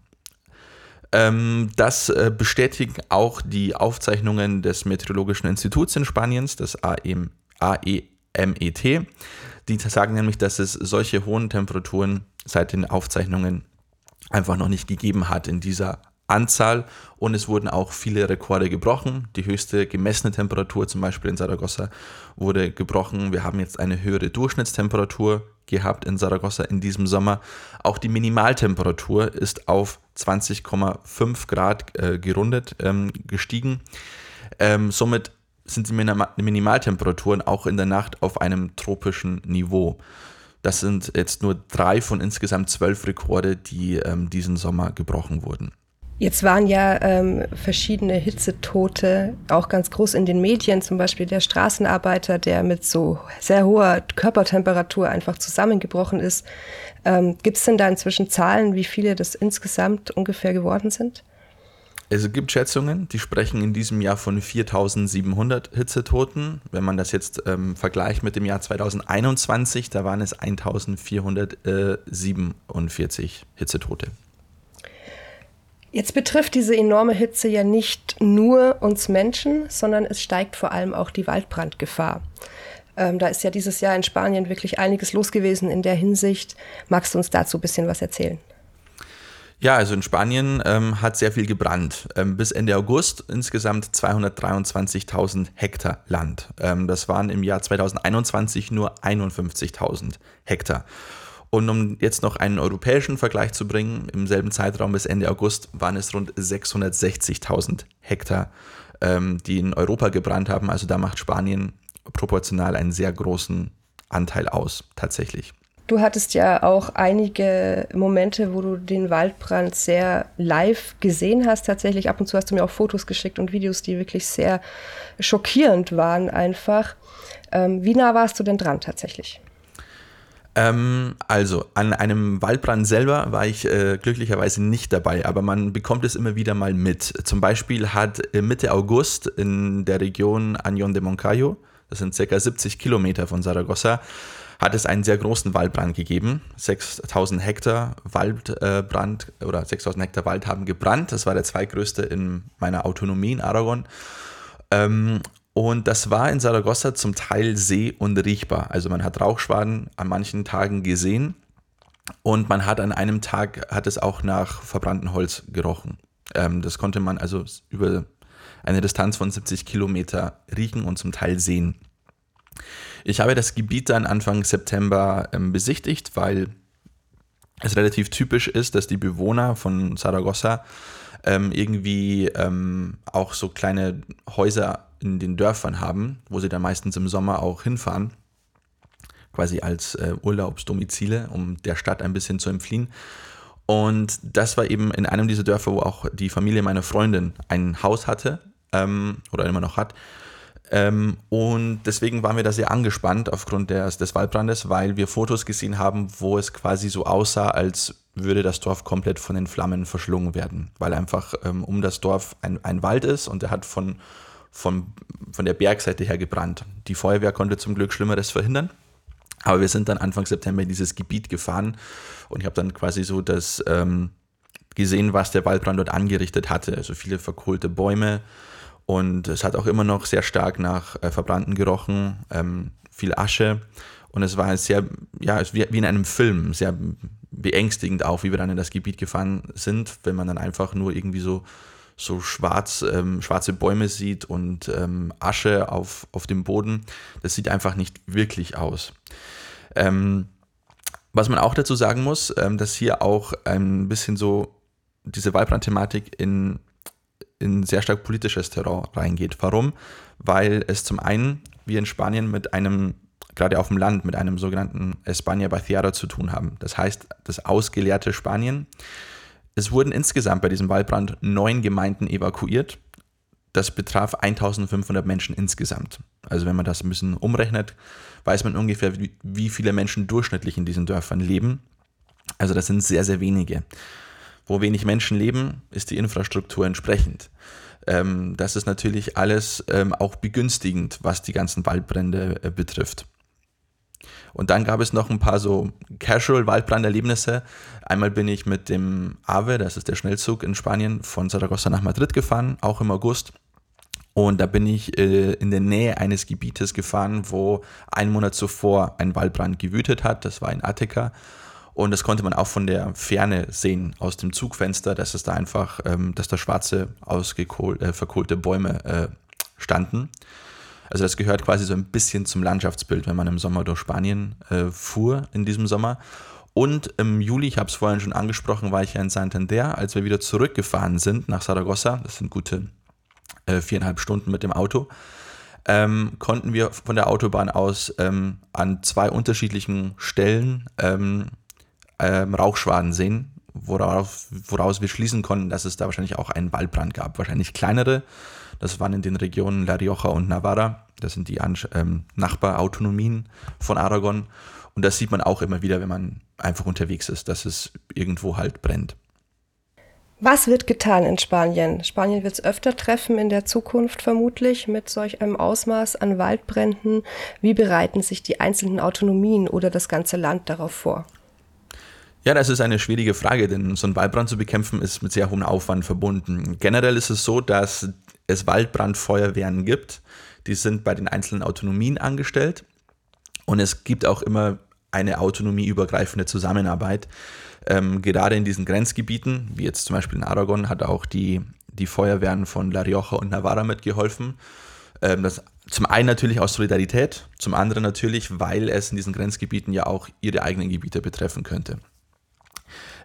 Ähm, das äh, bestätigen auch die Aufzeichnungen des Meteorologischen Instituts in Spaniens, AEM, AEMET. Die sagen nämlich, dass es solche hohen Temperaturen seit den Aufzeichnungen einfach noch nicht gegeben hat in dieser Anzahl und es wurden auch viele Rekorde gebrochen. Die höchste gemessene Temperatur, zum Beispiel in Saragossa, wurde gebrochen. Wir haben jetzt eine höhere Durchschnittstemperatur gehabt in Saragossa in diesem Sommer. Auch die Minimaltemperatur ist auf 20,5 Grad äh, gerundet ähm, gestiegen. Ähm, somit sind die Minimaltemperaturen auch in der Nacht auf einem tropischen Niveau. Das sind jetzt nur drei von insgesamt zwölf Rekorde, die ähm, diesen Sommer gebrochen wurden. Jetzt waren ja ähm, verschiedene Hitzetote auch ganz groß in den Medien, zum Beispiel der Straßenarbeiter, der mit so sehr hoher Körpertemperatur einfach zusammengebrochen ist. Ähm, Gibt es denn da inzwischen Zahlen, wie viele das insgesamt ungefähr geworden sind? Es gibt Schätzungen, die sprechen in diesem Jahr von 4700 Hitzetoten. Wenn man das jetzt ähm, vergleicht mit dem Jahr 2021, da waren es 1447 Hitzetote. Jetzt betrifft diese enorme Hitze ja nicht nur uns Menschen, sondern es steigt vor allem auch die Waldbrandgefahr. Ähm, da ist ja dieses Jahr in Spanien wirklich einiges los gewesen in der Hinsicht. Magst du uns dazu ein bisschen was erzählen? Ja, also in Spanien ähm, hat sehr viel gebrannt. Ähm, bis Ende August insgesamt 223.000 Hektar Land. Ähm, das waren im Jahr 2021 nur 51.000 Hektar. Und um jetzt noch einen europäischen Vergleich zu bringen, im selben Zeitraum bis Ende August waren es rund 660.000 Hektar, ähm, die in Europa gebrannt haben. Also da macht Spanien proportional einen sehr großen Anteil aus, tatsächlich. Du hattest ja auch einige Momente, wo du den Waldbrand sehr live gesehen hast. Tatsächlich ab und zu hast du mir auch Fotos geschickt und Videos, die wirklich sehr schockierend waren einfach. Ähm, wie nah warst du denn dran tatsächlich? Ähm, also, an einem Waldbrand selber war ich äh, glücklicherweise nicht dabei, aber man bekommt es immer wieder mal mit. Zum Beispiel hat äh, Mitte August in der Region Añón de Moncayo, das sind circa 70 Kilometer von Saragossa, hat es einen sehr großen Waldbrand gegeben. 6000 Hektar Waldbrand äh, oder 6000 Hektar Wald haben gebrannt. Das war der zweitgrößte in meiner Autonomie in Aragon. Ähm, und das war in Saragossa zum Teil seh- und riechbar. Also man hat Rauchschwaden an manchen Tagen gesehen und man hat an einem Tag, hat es auch nach verbranntem Holz gerochen. Ähm, das konnte man also über eine Distanz von 70 Kilometer riechen und zum Teil sehen. Ich habe das Gebiet dann Anfang September ähm, besichtigt, weil es relativ typisch ist, dass die Bewohner von Saragossa ähm, irgendwie ähm, auch so kleine Häuser in den Dörfern haben, wo sie dann meistens im Sommer auch hinfahren, quasi als äh, Urlaubsdomizile, um der Stadt ein bisschen zu entfliehen. Und das war eben in einem dieser Dörfer, wo auch die Familie meiner Freundin ein Haus hatte ähm, oder immer noch hat. Ähm, und deswegen waren wir da sehr angespannt aufgrund des, des Waldbrandes, weil wir Fotos gesehen haben, wo es quasi so aussah, als würde das Dorf komplett von den Flammen verschlungen werden, weil einfach ähm, um das Dorf ein, ein Wald ist und er hat von von, von der Bergseite her gebrannt. Die Feuerwehr konnte zum Glück Schlimmeres verhindern. Aber wir sind dann Anfang September in dieses Gebiet gefahren und ich habe dann quasi so das ähm, gesehen, was der Waldbrand dort angerichtet hatte. Also viele verkohlte Bäume und es hat auch immer noch sehr stark nach äh, Verbrannten gerochen, ähm, viel Asche und es war sehr, ja, wie in einem Film, sehr beängstigend auch, wie wir dann in das Gebiet gefahren sind, wenn man dann einfach nur irgendwie so so schwarz, ähm, schwarze Bäume sieht und ähm, Asche auf, auf dem Boden. Das sieht einfach nicht wirklich aus. Ähm, was man auch dazu sagen muss, ähm, dass hier auch ein bisschen so diese Waldbrand-Thematik in, in sehr stark politisches Terror reingeht. Warum? Weil es zum einen wir in Spanien mit einem gerade auf dem Land mit einem sogenannten España Vaciada zu tun haben. Das heißt, das ausgeleerte Spanien. Es wurden insgesamt bei diesem Waldbrand neun Gemeinden evakuiert. Das betraf 1500 Menschen insgesamt. Also wenn man das ein bisschen umrechnet, weiß man ungefähr, wie viele Menschen durchschnittlich in diesen Dörfern leben. Also das sind sehr, sehr wenige. Wo wenig Menschen leben, ist die Infrastruktur entsprechend. Ähm, das ist natürlich alles ähm, auch begünstigend, was die ganzen Waldbrände äh, betrifft. Und dann gab es noch ein paar so Casual-Waldbranderlebnisse. Einmal bin ich mit dem AVE, das ist der Schnellzug in Spanien, von Zaragoza nach Madrid gefahren, auch im August. Und da bin ich äh, in der Nähe eines Gebietes gefahren, wo einen Monat zuvor ein Waldbrand gewütet hat. Das war in Attica. Und das konnte man auch von der Ferne sehen, aus dem Zugfenster, dass es da einfach, ähm, dass da schwarze, äh, verkohlte Bäume äh, standen. Also das gehört quasi so ein bisschen zum Landschaftsbild, wenn man im Sommer durch Spanien äh, fuhr in diesem Sommer. Und im Juli, ich habe es vorhin schon angesprochen, war ich ja in Santander, als wir wieder zurückgefahren sind nach Saragossa. Das sind gute äh, viereinhalb Stunden mit dem Auto. Ähm, konnten wir von der Autobahn aus ähm, an zwei unterschiedlichen Stellen ähm, ähm Rauchschwaden sehen, worauf, woraus wir schließen konnten, dass es da wahrscheinlich auch einen Waldbrand gab. Wahrscheinlich kleinere, das waren in den Regionen La Rioja und Navarra. Das sind die ähm, Nachbarautonomien von Aragon. Und das sieht man auch immer wieder, wenn man einfach unterwegs ist, dass es irgendwo halt brennt. Was wird getan in Spanien? Spanien wird es öfter treffen in der Zukunft vermutlich mit solch einem Ausmaß an Waldbränden. Wie bereiten sich die einzelnen Autonomien oder das ganze Land darauf vor? Ja, das ist eine schwierige Frage, denn so ein Waldbrand zu bekämpfen ist mit sehr hohem Aufwand verbunden. Generell ist es so, dass es Waldbrandfeuerwehren gibt. Die sind bei den einzelnen Autonomien angestellt. Und es gibt auch immer eine autonomieübergreifende Zusammenarbeit. Ähm, gerade in diesen Grenzgebieten, wie jetzt zum Beispiel in Aragon, hat auch die, die Feuerwehren von La Rioja und Navarra mitgeholfen. Ähm, das zum einen natürlich aus Solidarität, zum anderen natürlich, weil es in diesen Grenzgebieten ja auch ihre eigenen Gebiete betreffen könnte.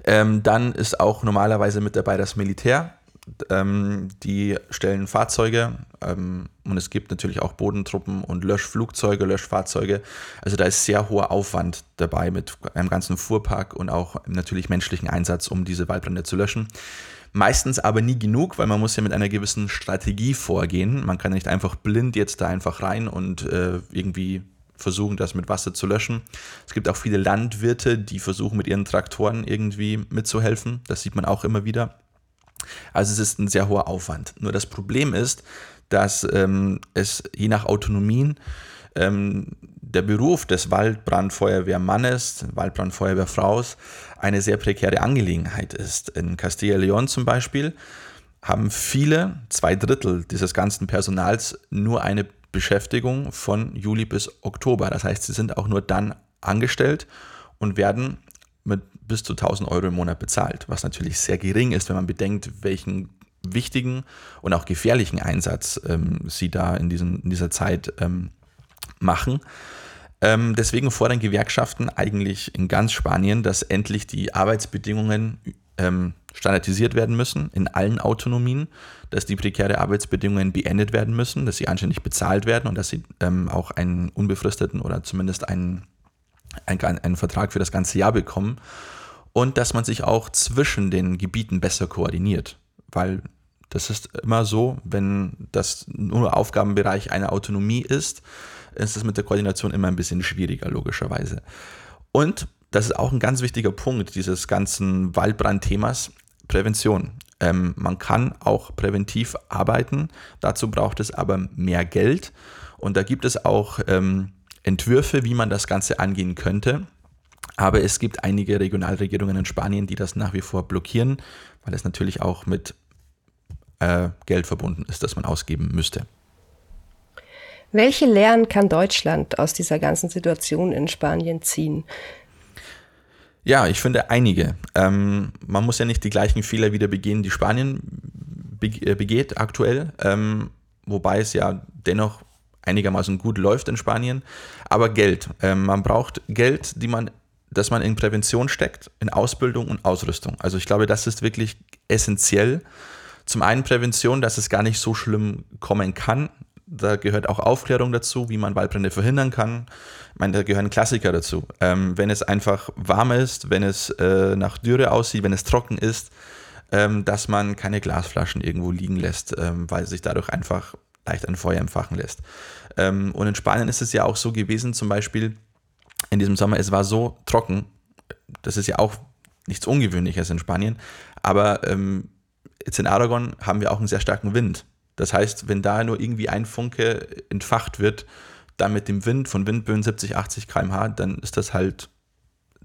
Ähm, dann ist auch normalerweise mit dabei das Militär, ähm, die stellen Fahrzeuge ähm, und es gibt natürlich auch Bodentruppen und Löschflugzeuge, Löschfahrzeuge. Also da ist sehr hoher Aufwand dabei mit einem ganzen Fuhrpark und auch natürlich menschlichen Einsatz, um diese Waldbrände zu löschen. Meistens aber nie genug, weil man muss ja mit einer gewissen Strategie vorgehen. Man kann nicht einfach blind jetzt da einfach rein und äh, irgendwie versuchen, das mit Wasser zu löschen. Es gibt auch viele Landwirte, die versuchen, mit ihren Traktoren irgendwie mitzuhelfen. Das sieht man auch immer wieder. Also es ist ein sehr hoher Aufwand. Nur das Problem ist, dass ähm, es je nach Autonomien ähm, der Beruf des Waldbrandfeuerwehrmannes, Waldbrandfeuerwehrfraus eine sehr prekäre Angelegenheit ist. In Castilla-León zum Beispiel haben viele, zwei Drittel dieses ganzen Personals nur eine Beschäftigung von Juli bis Oktober. Das heißt, sie sind auch nur dann angestellt und werden bis zu 1000 Euro im Monat bezahlt, was natürlich sehr gering ist, wenn man bedenkt, welchen wichtigen und auch gefährlichen Einsatz ähm, sie da in, diesen, in dieser Zeit ähm, machen. Ähm, deswegen fordern Gewerkschaften eigentlich in ganz Spanien, dass endlich die Arbeitsbedingungen ähm, standardisiert werden müssen in allen Autonomien, dass die prekäre Arbeitsbedingungen beendet werden müssen, dass sie anständig bezahlt werden und dass sie ähm, auch einen unbefristeten oder zumindest einen, einen, einen Vertrag für das ganze Jahr bekommen und dass man sich auch zwischen den Gebieten besser koordiniert, weil das ist immer so, wenn das nur Aufgabenbereich einer Autonomie ist, ist es mit der Koordination immer ein bisschen schwieriger, logischerweise. Und das ist auch ein ganz wichtiger Punkt dieses ganzen Waldbrandthemas, Prävention. Ähm, man kann auch präventiv arbeiten, dazu braucht es aber mehr Geld und da gibt es auch ähm, Entwürfe, wie man das Ganze angehen könnte. Aber es gibt einige Regionalregierungen in Spanien, die das nach wie vor blockieren, weil es natürlich auch mit äh, Geld verbunden ist, das man ausgeben müsste. Welche Lehren kann Deutschland aus dieser ganzen Situation in Spanien ziehen? Ja, ich finde einige. Ähm, man muss ja nicht die gleichen Fehler wieder begehen, die Spanien äh, begeht aktuell, ähm, wobei es ja dennoch einigermaßen gut läuft in Spanien. Aber Geld. Ähm, man braucht Geld, die man dass man in Prävention steckt, in Ausbildung und Ausrüstung. Also ich glaube, das ist wirklich essentiell. Zum einen Prävention, dass es gar nicht so schlimm kommen kann. Da gehört auch Aufklärung dazu, wie man Waldbrände verhindern kann. Ich meine, da gehören Klassiker dazu. Ähm, wenn es einfach warm ist, wenn es äh, nach Dürre aussieht, wenn es trocken ist, ähm, dass man keine Glasflaschen irgendwo liegen lässt, ähm, weil sich dadurch einfach leicht ein Feuer entfachen lässt. Ähm, und in Spanien ist es ja auch so gewesen, zum Beispiel, in diesem Sommer. Es war so trocken. Das ist ja auch nichts Ungewöhnliches in Spanien. Aber ähm, jetzt in Aragon haben wir auch einen sehr starken Wind. Das heißt, wenn da nur irgendwie ein Funke entfacht wird, dann mit dem Wind von Windböen 70, 80 km/h, dann ist das halt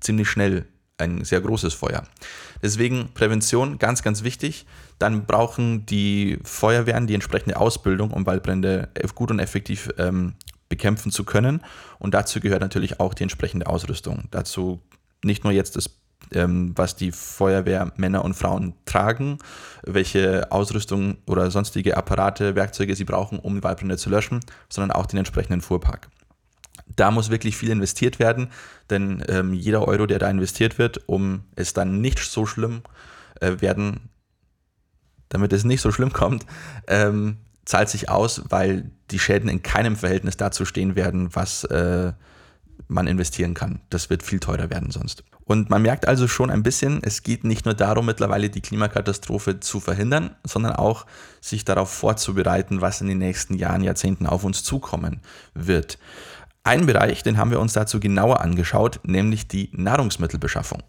ziemlich schnell ein sehr großes Feuer. Deswegen Prävention ganz, ganz wichtig. Dann brauchen die Feuerwehren die entsprechende Ausbildung, um Waldbrände gut und effektiv ähm, bekämpfen zu können. Und dazu gehört natürlich auch die entsprechende Ausrüstung. Dazu nicht nur jetzt das ähm, was die Feuerwehrmänner und Frauen tragen, welche Ausrüstung oder sonstige Apparate, Werkzeuge sie brauchen, um Waldbrände zu löschen, sondern auch den entsprechenden Fuhrpark. Da muss wirklich viel investiert werden, denn ähm, jeder Euro, der da investiert wird, um es dann nicht so schlimm äh, werden, damit es nicht so schlimm kommt, ähm, zahlt sich aus, weil die Schäden in keinem Verhältnis dazu stehen werden, was äh, man investieren kann. Das wird viel teurer werden sonst. Und man merkt also schon ein bisschen, es geht nicht nur darum, mittlerweile die Klimakatastrophe zu verhindern, sondern auch sich darauf vorzubereiten, was in den nächsten Jahren, Jahrzehnten auf uns zukommen wird. Ein Bereich, den haben wir uns dazu genauer angeschaut, nämlich die Nahrungsmittelbeschaffung.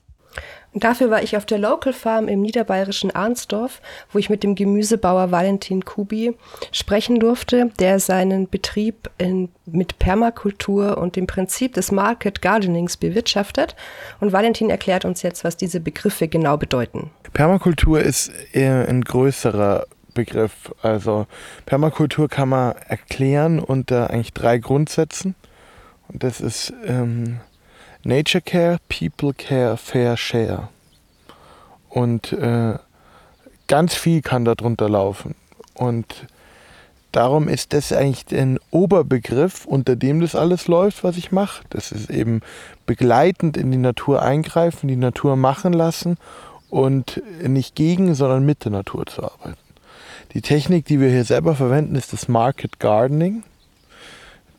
Dafür war ich auf der Local Farm im niederbayerischen Arnsdorf, wo ich mit dem Gemüsebauer Valentin Kubi sprechen durfte, der seinen Betrieb in, mit Permakultur und dem Prinzip des Market Gardenings bewirtschaftet. Und Valentin erklärt uns jetzt, was diese Begriffe genau bedeuten. Permakultur ist ein größerer Begriff. Also Permakultur kann man erklären unter eigentlich drei Grundsätzen. Und das ist ähm, Nature Care, People Care, Fair Share. Und äh, ganz viel kann darunter laufen. Und darum ist das eigentlich ein Oberbegriff, unter dem das alles läuft, was ich mache. Das ist eben begleitend in die Natur eingreifen, die Natur machen lassen und nicht gegen, sondern mit der Natur zu arbeiten. Die Technik, die wir hier selber verwenden, ist das Market Gardening.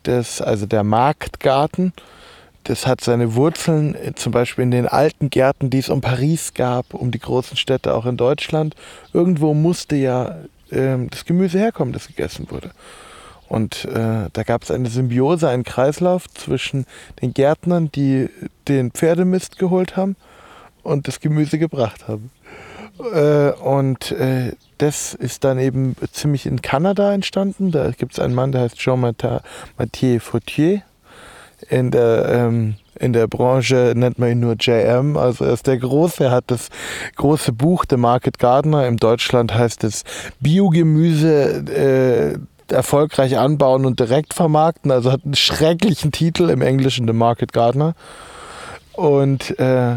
Das, also der Marktgarten. Das hat seine Wurzeln äh, zum Beispiel in den alten Gärten, die es um Paris gab, um die großen Städte auch in Deutschland. Irgendwo musste ja äh, das Gemüse herkommen, das gegessen wurde. Und äh, da gab es eine Symbiose, einen Kreislauf zwischen den Gärtnern, die den Pferdemist geholt haben und das Gemüse gebracht haben. Äh, und äh, das ist dann eben ziemlich in Kanada entstanden. Da gibt es einen Mann, der heißt Jean-Mathieu Fautier in der, ähm, in der Branche nennt man ihn nur JM, also er ist der Große, er hat das große Buch The Market Gardener, in Deutschland heißt es Biogemüse äh, erfolgreich anbauen und direkt vermarkten, also hat einen schrecklichen Titel im Englischen The Market Gardener. Und äh,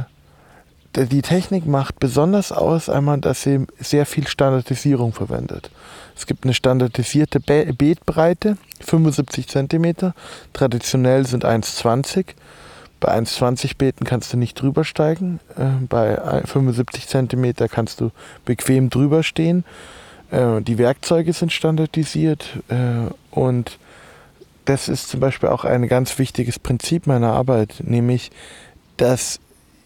die Technik macht besonders aus einmal, dass sie sehr viel Standardisierung verwendet. Es gibt eine standardisierte Beetbreite, 75 cm. Traditionell sind 1,20. Bei 1,20 Beeten kannst du nicht drüber steigen. Äh, bei 75 cm kannst du bequem drüber stehen. Äh, die Werkzeuge sind standardisiert äh, und das ist zum Beispiel auch ein ganz wichtiges Prinzip meiner Arbeit, nämlich dass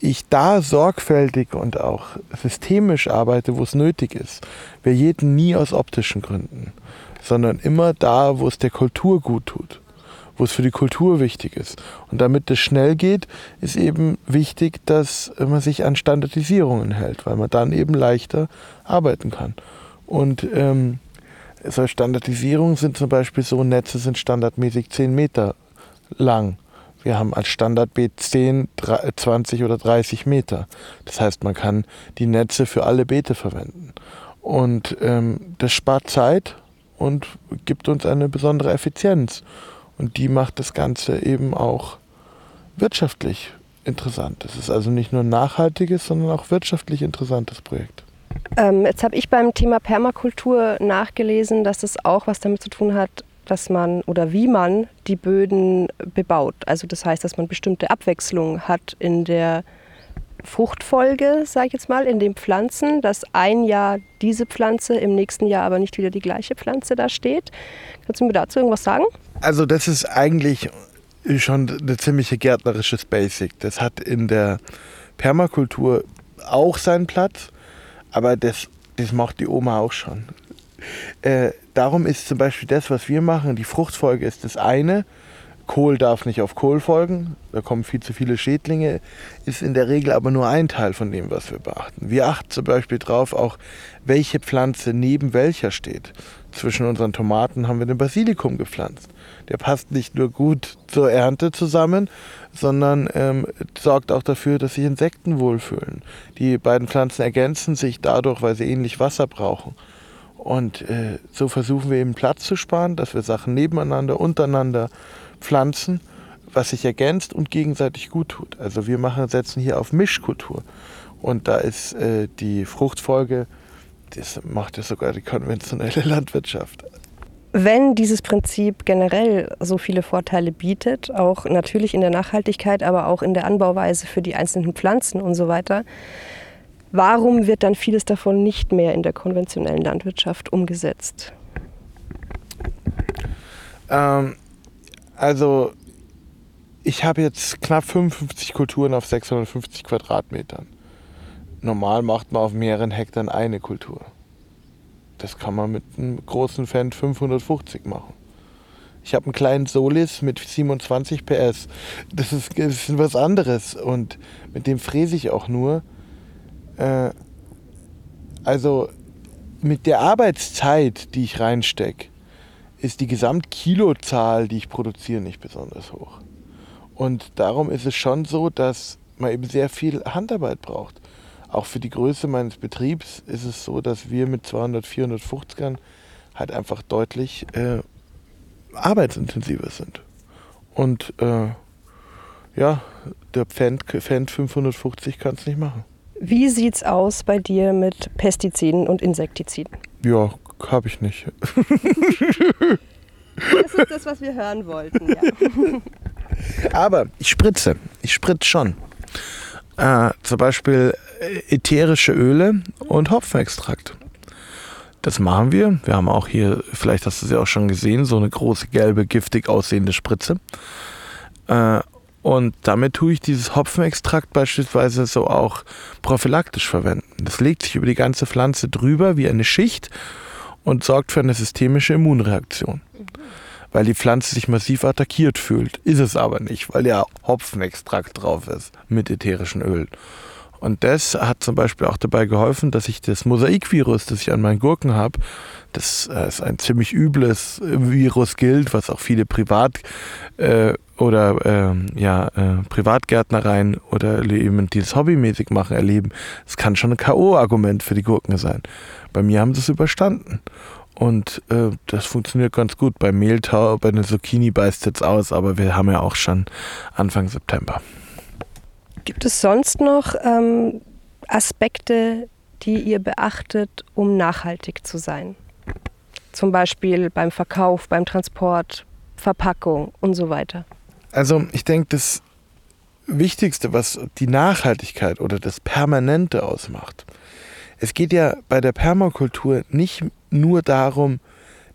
ich da sorgfältig und auch systemisch arbeite, wo es nötig ist. Wir jeden nie aus optischen Gründen, sondern immer da, wo es der Kultur gut tut, wo es für die Kultur wichtig ist. Und damit es schnell geht, ist eben wichtig, dass man sich an Standardisierungen hält, weil man dann eben leichter arbeiten kann. Und ähm, so Standardisierungen sind zum Beispiel so, Netze sind standardmäßig 10 Meter lang wir haben als Standardbeet 10, 20 oder 30 Meter. Das heißt, man kann die Netze für alle Beete verwenden. Und ähm, das spart Zeit und gibt uns eine besondere Effizienz. Und die macht das Ganze eben auch wirtschaftlich interessant. Es ist also nicht nur ein nachhaltiges, sondern auch wirtschaftlich interessantes Projekt. Ähm, jetzt habe ich beim Thema Permakultur nachgelesen, dass es auch was damit zu tun hat, dass man oder wie man die Böden bebaut. Also das heißt, dass man bestimmte Abwechslung hat in der Fruchtfolge, sage ich jetzt mal, in den Pflanzen, dass ein Jahr diese Pflanze, im nächsten Jahr aber nicht wieder die gleiche Pflanze da steht. Kannst du mir dazu irgendwas sagen? Also das ist eigentlich schon eine ziemliche gärtnerisches Basic. Das hat in der Permakultur auch seinen Platz, aber das, das macht die Oma auch schon. Äh, darum ist zum Beispiel das, was wir machen, die Fruchtfolge ist das eine. Kohl darf nicht auf Kohl folgen, da kommen viel zu viele Schädlinge, ist in der Regel aber nur ein Teil von dem, was wir beachten. Wir achten zum Beispiel darauf, auch welche Pflanze neben welcher steht. Zwischen unseren Tomaten haben wir den Basilikum gepflanzt. Der passt nicht nur gut zur Ernte zusammen, sondern ähm, sorgt auch dafür, dass sich Insekten wohlfühlen. Die beiden Pflanzen ergänzen sich dadurch, weil sie ähnlich Wasser brauchen. Und äh, so versuchen wir eben Platz zu sparen, dass wir Sachen nebeneinander, untereinander pflanzen, was sich ergänzt und gegenseitig gut tut. Also wir machen, setzen hier auf Mischkultur. Und da ist äh, die Fruchtfolge, das macht ja sogar die konventionelle Landwirtschaft. Wenn dieses Prinzip generell so viele Vorteile bietet, auch natürlich in der Nachhaltigkeit, aber auch in der Anbauweise für die einzelnen Pflanzen und so weiter, warum wird dann vieles davon nicht mehr in der konventionellen Landwirtschaft umgesetzt? Ähm, also ich habe jetzt knapp 55 Kulturen auf 650 Quadratmetern. Normal macht man auf mehreren Hektar eine Kultur. Das kann man mit einem großen Fendt 550 machen. Ich habe einen kleinen Solis mit 27 PS. Das ist, das ist was anderes und mit dem fräse ich auch nur. Äh, also mit der Arbeitszeit, die ich reinstecke, ist die Gesamtkilozahl, die ich produziere, nicht besonders hoch. Und darum ist es schon so, dass man eben sehr viel Handarbeit braucht. Auch für die Größe meines Betriebs ist es so, dass wir mit 200, 450ern halt einfach deutlich äh, arbeitsintensiver sind. Und äh, ja, der Fendt, Fendt 550 kann es nicht machen. Wie sieht's aus bei dir mit Pestiziden und Insektiziden? Ja, habe ich nicht. das ist das, was wir hören wollten, ja. Aber ich spritze. Ich spritze schon. Äh, zum Beispiel ätherische Öle und Hopfenextrakt. Das machen wir. Wir haben auch hier, vielleicht hast du sie auch schon gesehen, so eine große gelbe, giftig aussehende Spritze. Äh, und damit tue ich dieses Hopfenextrakt beispielsweise so auch prophylaktisch verwenden. Das legt sich über die ganze Pflanze drüber wie eine Schicht und sorgt für eine systemische Immunreaktion weil die Pflanze sich massiv attackiert fühlt. Ist es aber nicht, weil ja Hopfenextrakt drauf ist mit ätherischen Ölen. Und das hat zum Beispiel auch dabei geholfen, dass ich das Mosaikvirus, das ich an meinen Gurken habe, das als ein ziemlich übles Virus gilt, was auch viele Privat- äh, oder äh, ja, äh, Privatgärtnereien oder eben die das hobbymäßig machen, erleben. Das kann schon ein K.O.-Argument für die Gurken sein. Bei mir haben sie es überstanden. Und äh, das funktioniert ganz gut. Bei Mehltau, bei der Zucchini beißt es jetzt aus, aber wir haben ja auch schon Anfang September. Gibt es sonst noch ähm, Aspekte, die ihr beachtet, um nachhaltig zu sein? Zum Beispiel beim Verkauf, beim Transport, Verpackung und so weiter. Also ich denke, das Wichtigste, was die Nachhaltigkeit oder das Permanente ausmacht, es geht ja bei der Permakultur nicht nur darum,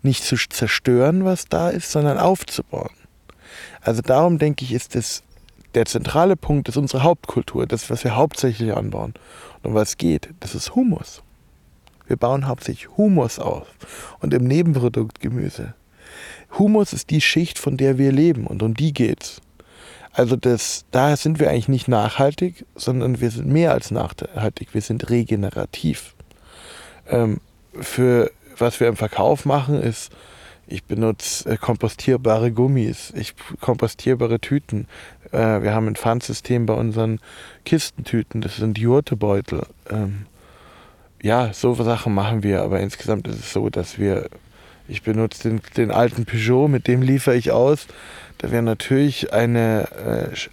nicht zu zerstören, was da ist, sondern aufzubauen. Also darum denke ich, ist es der zentrale Punkt, ist unsere Hauptkultur, das, was wir hauptsächlich anbauen. Und um was geht, das ist Humus. Wir bauen hauptsächlich Humus auf und im Nebenprodukt Gemüse. Humus ist die Schicht, von der wir leben und um die geht's. Also das, da sind wir eigentlich nicht nachhaltig, sondern wir sind mehr als nachhaltig, wir sind regenerativ. Ähm, für was wir im Verkauf machen, ist, ich benutze äh, kompostierbare Gummis, ich kompostierbare Tüten. Äh, wir haben ein Pfandsystem bei unseren Kistentüten, das sind Jurtebeutel. Ähm, ja, so Sachen machen wir, aber insgesamt ist es so, dass wir, ich benutze den, den alten Peugeot, mit dem liefere ich aus. Da wäre natürlich eine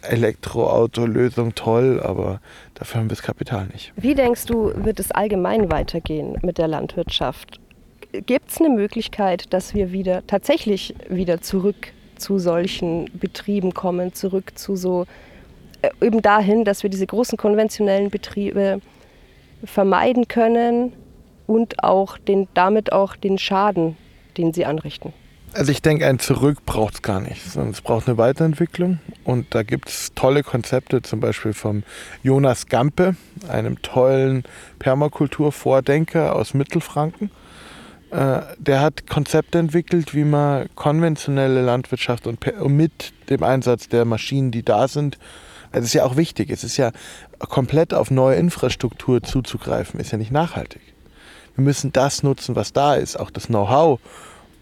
äh, Elektroauto-Lösung toll, aber dafür haben wir das Kapital nicht. Wie denkst du, wird es allgemein weitergehen mit der Landwirtschaft? Gibt es eine Möglichkeit, dass wir wieder tatsächlich wieder zurück zu solchen Betrieben kommen, zurück zu so äh, eben dahin, dass wir diese großen konventionellen Betriebe vermeiden können und auch den, damit auch den Schaden, den sie anrichten? Also ich denke, ein Zurück braucht es gar nicht, sondern es braucht eine Weiterentwicklung. Und da gibt es tolle Konzepte, zum Beispiel vom Jonas Gampe, einem tollen Permakulturvordenker aus Mittelfranken. Äh, der hat Konzepte entwickelt, wie man konventionelle Landwirtschaft und mit dem Einsatz der Maschinen, die da sind, das ist ja auch wichtig. Es ist ja komplett auf neue Infrastruktur zuzugreifen, ist ja nicht nachhaltig. Wir müssen das nutzen, was da ist, auch das Know-how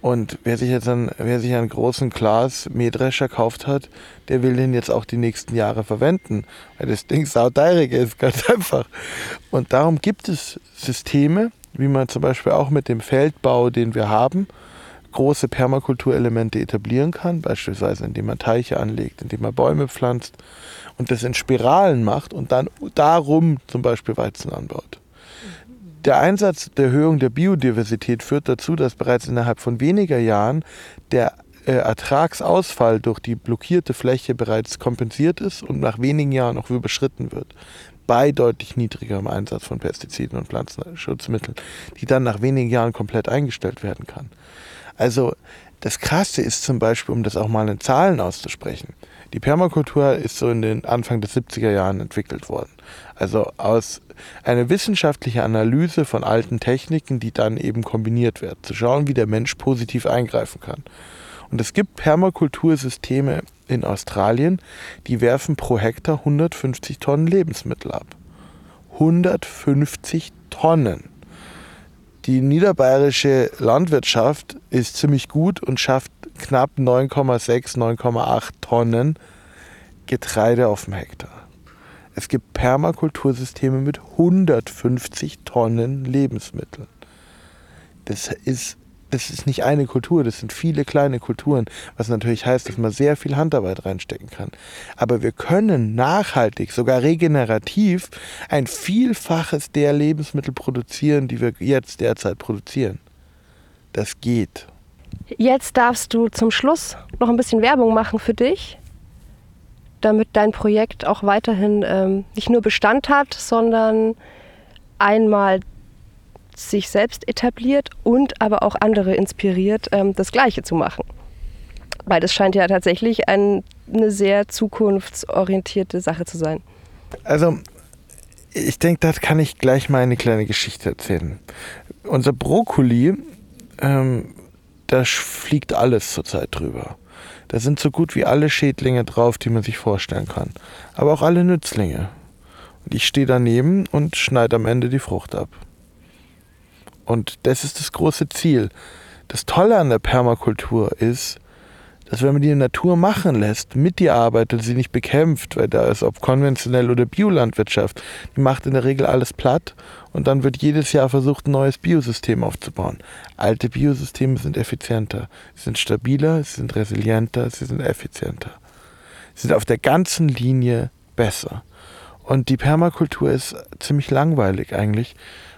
und wer sich jetzt einen, wer sich einen großen Glas Mähdrescher gekauft hat, der will den jetzt auch die nächsten Jahre verwenden, weil das Ding sauteirig ist, ganz einfach. Und darum gibt es Systeme, wie man zum Beispiel auch mit dem Feldbau, den wir haben, große Permakulturelemente etablieren kann, beispielsweise indem man Teiche anlegt, indem man Bäume pflanzt und das in Spiralen macht und dann darum zum Beispiel Weizen anbaut. Der Einsatz der Erhöhung der Biodiversität führt dazu, dass bereits innerhalb von weniger Jahren der äh, Ertragsausfall durch die blockierte Fläche bereits kompensiert ist und nach wenigen Jahren auch überschritten wird. Bei deutlich niedrigerem Einsatz von Pestiziden und Pflanzenschutzmitteln, die dann nach wenigen Jahren komplett eingestellt werden kann. Also das Krasse ist zum Beispiel, um das auch mal in Zahlen auszusprechen, die Permakultur ist so in den Anfang des 70er Jahren entwickelt worden. Also aus einer wissenschaftlichen Analyse von alten Techniken, die dann eben kombiniert werden, zu schauen, wie der Mensch positiv eingreifen kann. Und es gibt Permakultursysteme in Australien, die werfen pro Hektar 150 Tonnen Lebensmittel ab. 150 Tonnen. Die niederbayerische Landwirtschaft ist ziemlich gut und schafft knapp 9,6, 9,8 Tonnen Getreide auf dem Hektar. Es gibt Permakultursysteme mit 150 Tonnen Lebensmitteln. Das ist, das ist nicht eine Kultur, das sind viele kleine Kulturen, was natürlich heißt, dass man sehr viel Handarbeit reinstecken kann. Aber wir können nachhaltig, sogar regenerativ, ein Vielfaches der Lebensmittel produzieren, die wir jetzt derzeit produzieren. Das geht. Jetzt darfst du zum Schluss noch ein bisschen Werbung machen für dich, damit dein Projekt auch weiterhin ähm, nicht nur Bestand hat, sondern einmal sich selbst etabliert und aber auch andere inspiriert, ähm, das Gleiche zu machen. Weil das scheint ja tatsächlich ein, eine sehr zukunftsorientierte Sache zu sein. Also, ich denke, da kann ich gleich mal eine kleine Geschichte erzählen. Unser Brokkoli ähm, da fliegt alles zurzeit drüber. Da sind so gut wie alle Schädlinge drauf, die man sich vorstellen kann. Aber auch alle Nützlinge. Und ich stehe daneben und schneide am Ende die Frucht ab. Und das ist das große Ziel. Das Tolle an der Permakultur ist, dass wenn man die Natur machen lässt, mit ihr arbeitet, sie nicht bekämpft, weil da ist ob konventionell oder Biolandwirtschaft, die macht in der Regel alles platt und dann wird jedes Jahr versucht, ein neues Biosystem aufzubauen. Alte Biosysteme sind effizienter, sie sind stabiler, sie sind resilienter, sie sind effizienter. Sie sind auf der ganzen Linie besser. Und die Permakultur ist ziemlich langweilig eigentlich,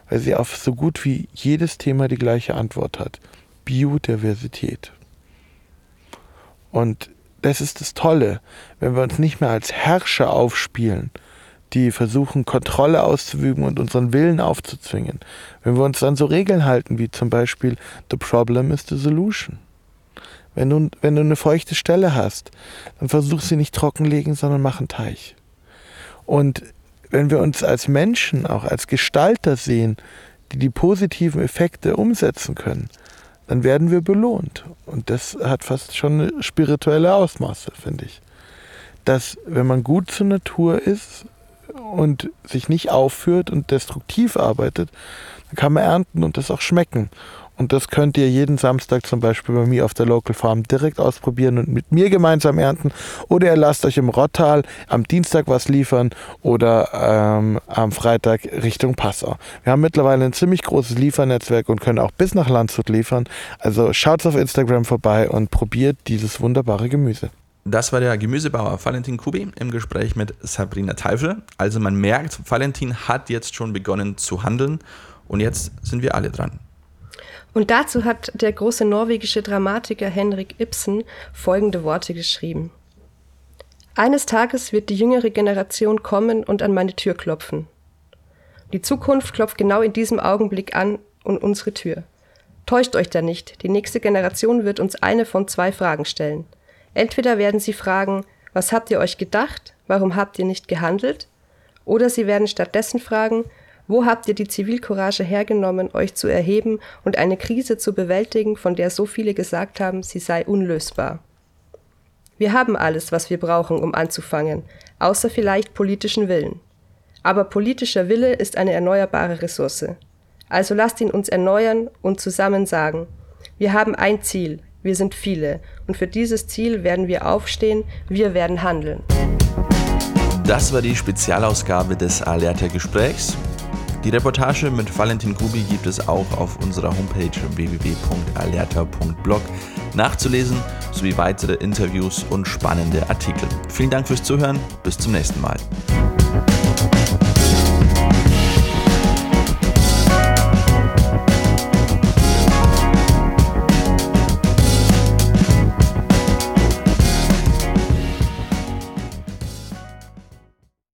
weil sie auf so gut wie jedes Thema die gleiche Antwort hat. Biodiversität. Und das ist das Tolle, wenn wir uns nicht mehr als Herrscher aufspielen, die versuchen, Kontrolle auszuüben und unseren Willen aufzuzwingen. Wenn wir uns dann so Regeln halten, wie zum Beispiel The problem is the solution. Wenn du, wenn du eine feuchte Stelle hast, dann versuch sie nicht trockenlegen, sondern mach einen Teich. Und wenn wir uns als Menschen, auch als Gestalter sehen, die die positiven Effekte umsetzen können, dann werden wir belohnt. Und das hat fast schon spirituelle Ausmaße, finde ich. Dass, wenn man gut zur Natur ist und sich nicht aufführt und destruktiv arbeitet, dann kann man ernten und das auch schmecken. Und das könnt ihr jeden Samstag zum Beispiel bei mir auf der Local Farm direkt ausprobieren und mit mir gemeinsam ernten. Oder ihr lasst euch im Rottal am Dienstag was liefern oder ähm, am Freitag Richtung Passau. Wir haben mittlerweile ein ziemlich großes Liefernetzwerk und können auch bis nach Landshut liefern. Also schaut auf Instagram vorbei und probiert dieses wunderbare Gemüse. Das war der Gemüsebauer Valentin Kubi im Gespräch mit Sabrina Teufel. Also man merkt, Valentin hat jetzt schon begonnen zu handeln und jetzt sind wir alle dran. Und dazu hat der große norwegische Dramatiker Henrik Ibsen folgende Worte geschrieben. Eines Tages wird die jüngere Generation kommen und an meine Tür klopfen. Die Zukunft klopft genau in diesem Augenblick an und unsere Tür. Täuscht euch da nicht, die nächste Generation wird uns eine von zwei Fragen stellen. Entweder werden sie fragen, was habt ihr euch gedacht, warum habt ihr nicht gehandelt? Oder sie werden stattdessen fragen, wo habt ihr die Zivilcourage hergenommen, euch zu erheben und eine Krise zu bewältigen, von der so viele gesagt haben, sie sei unlösbar? Wir haben alles, was wir brauchen, um anzufangen, außer vielleicht politischen Willen. Aber politischer Wille ist eine erneuerbare Ressource. Also lasst ihn uns erneuern und zusammen sagen, wir haben ein Ziel, wir sind viele, und für dieses Ziel werden wir aufstehen, wir werden handeln. Das war die Spezialausgabe des Alerta Gesprächs. Die Reportage mit Valentin Kubi gibt es auch auf unserer Homepage www.alerta.blog nachzulesen, sowie weitere Interviews und spannende Artikel. Vielen Dank fürs Zuhören, bis zum nächsten Mal.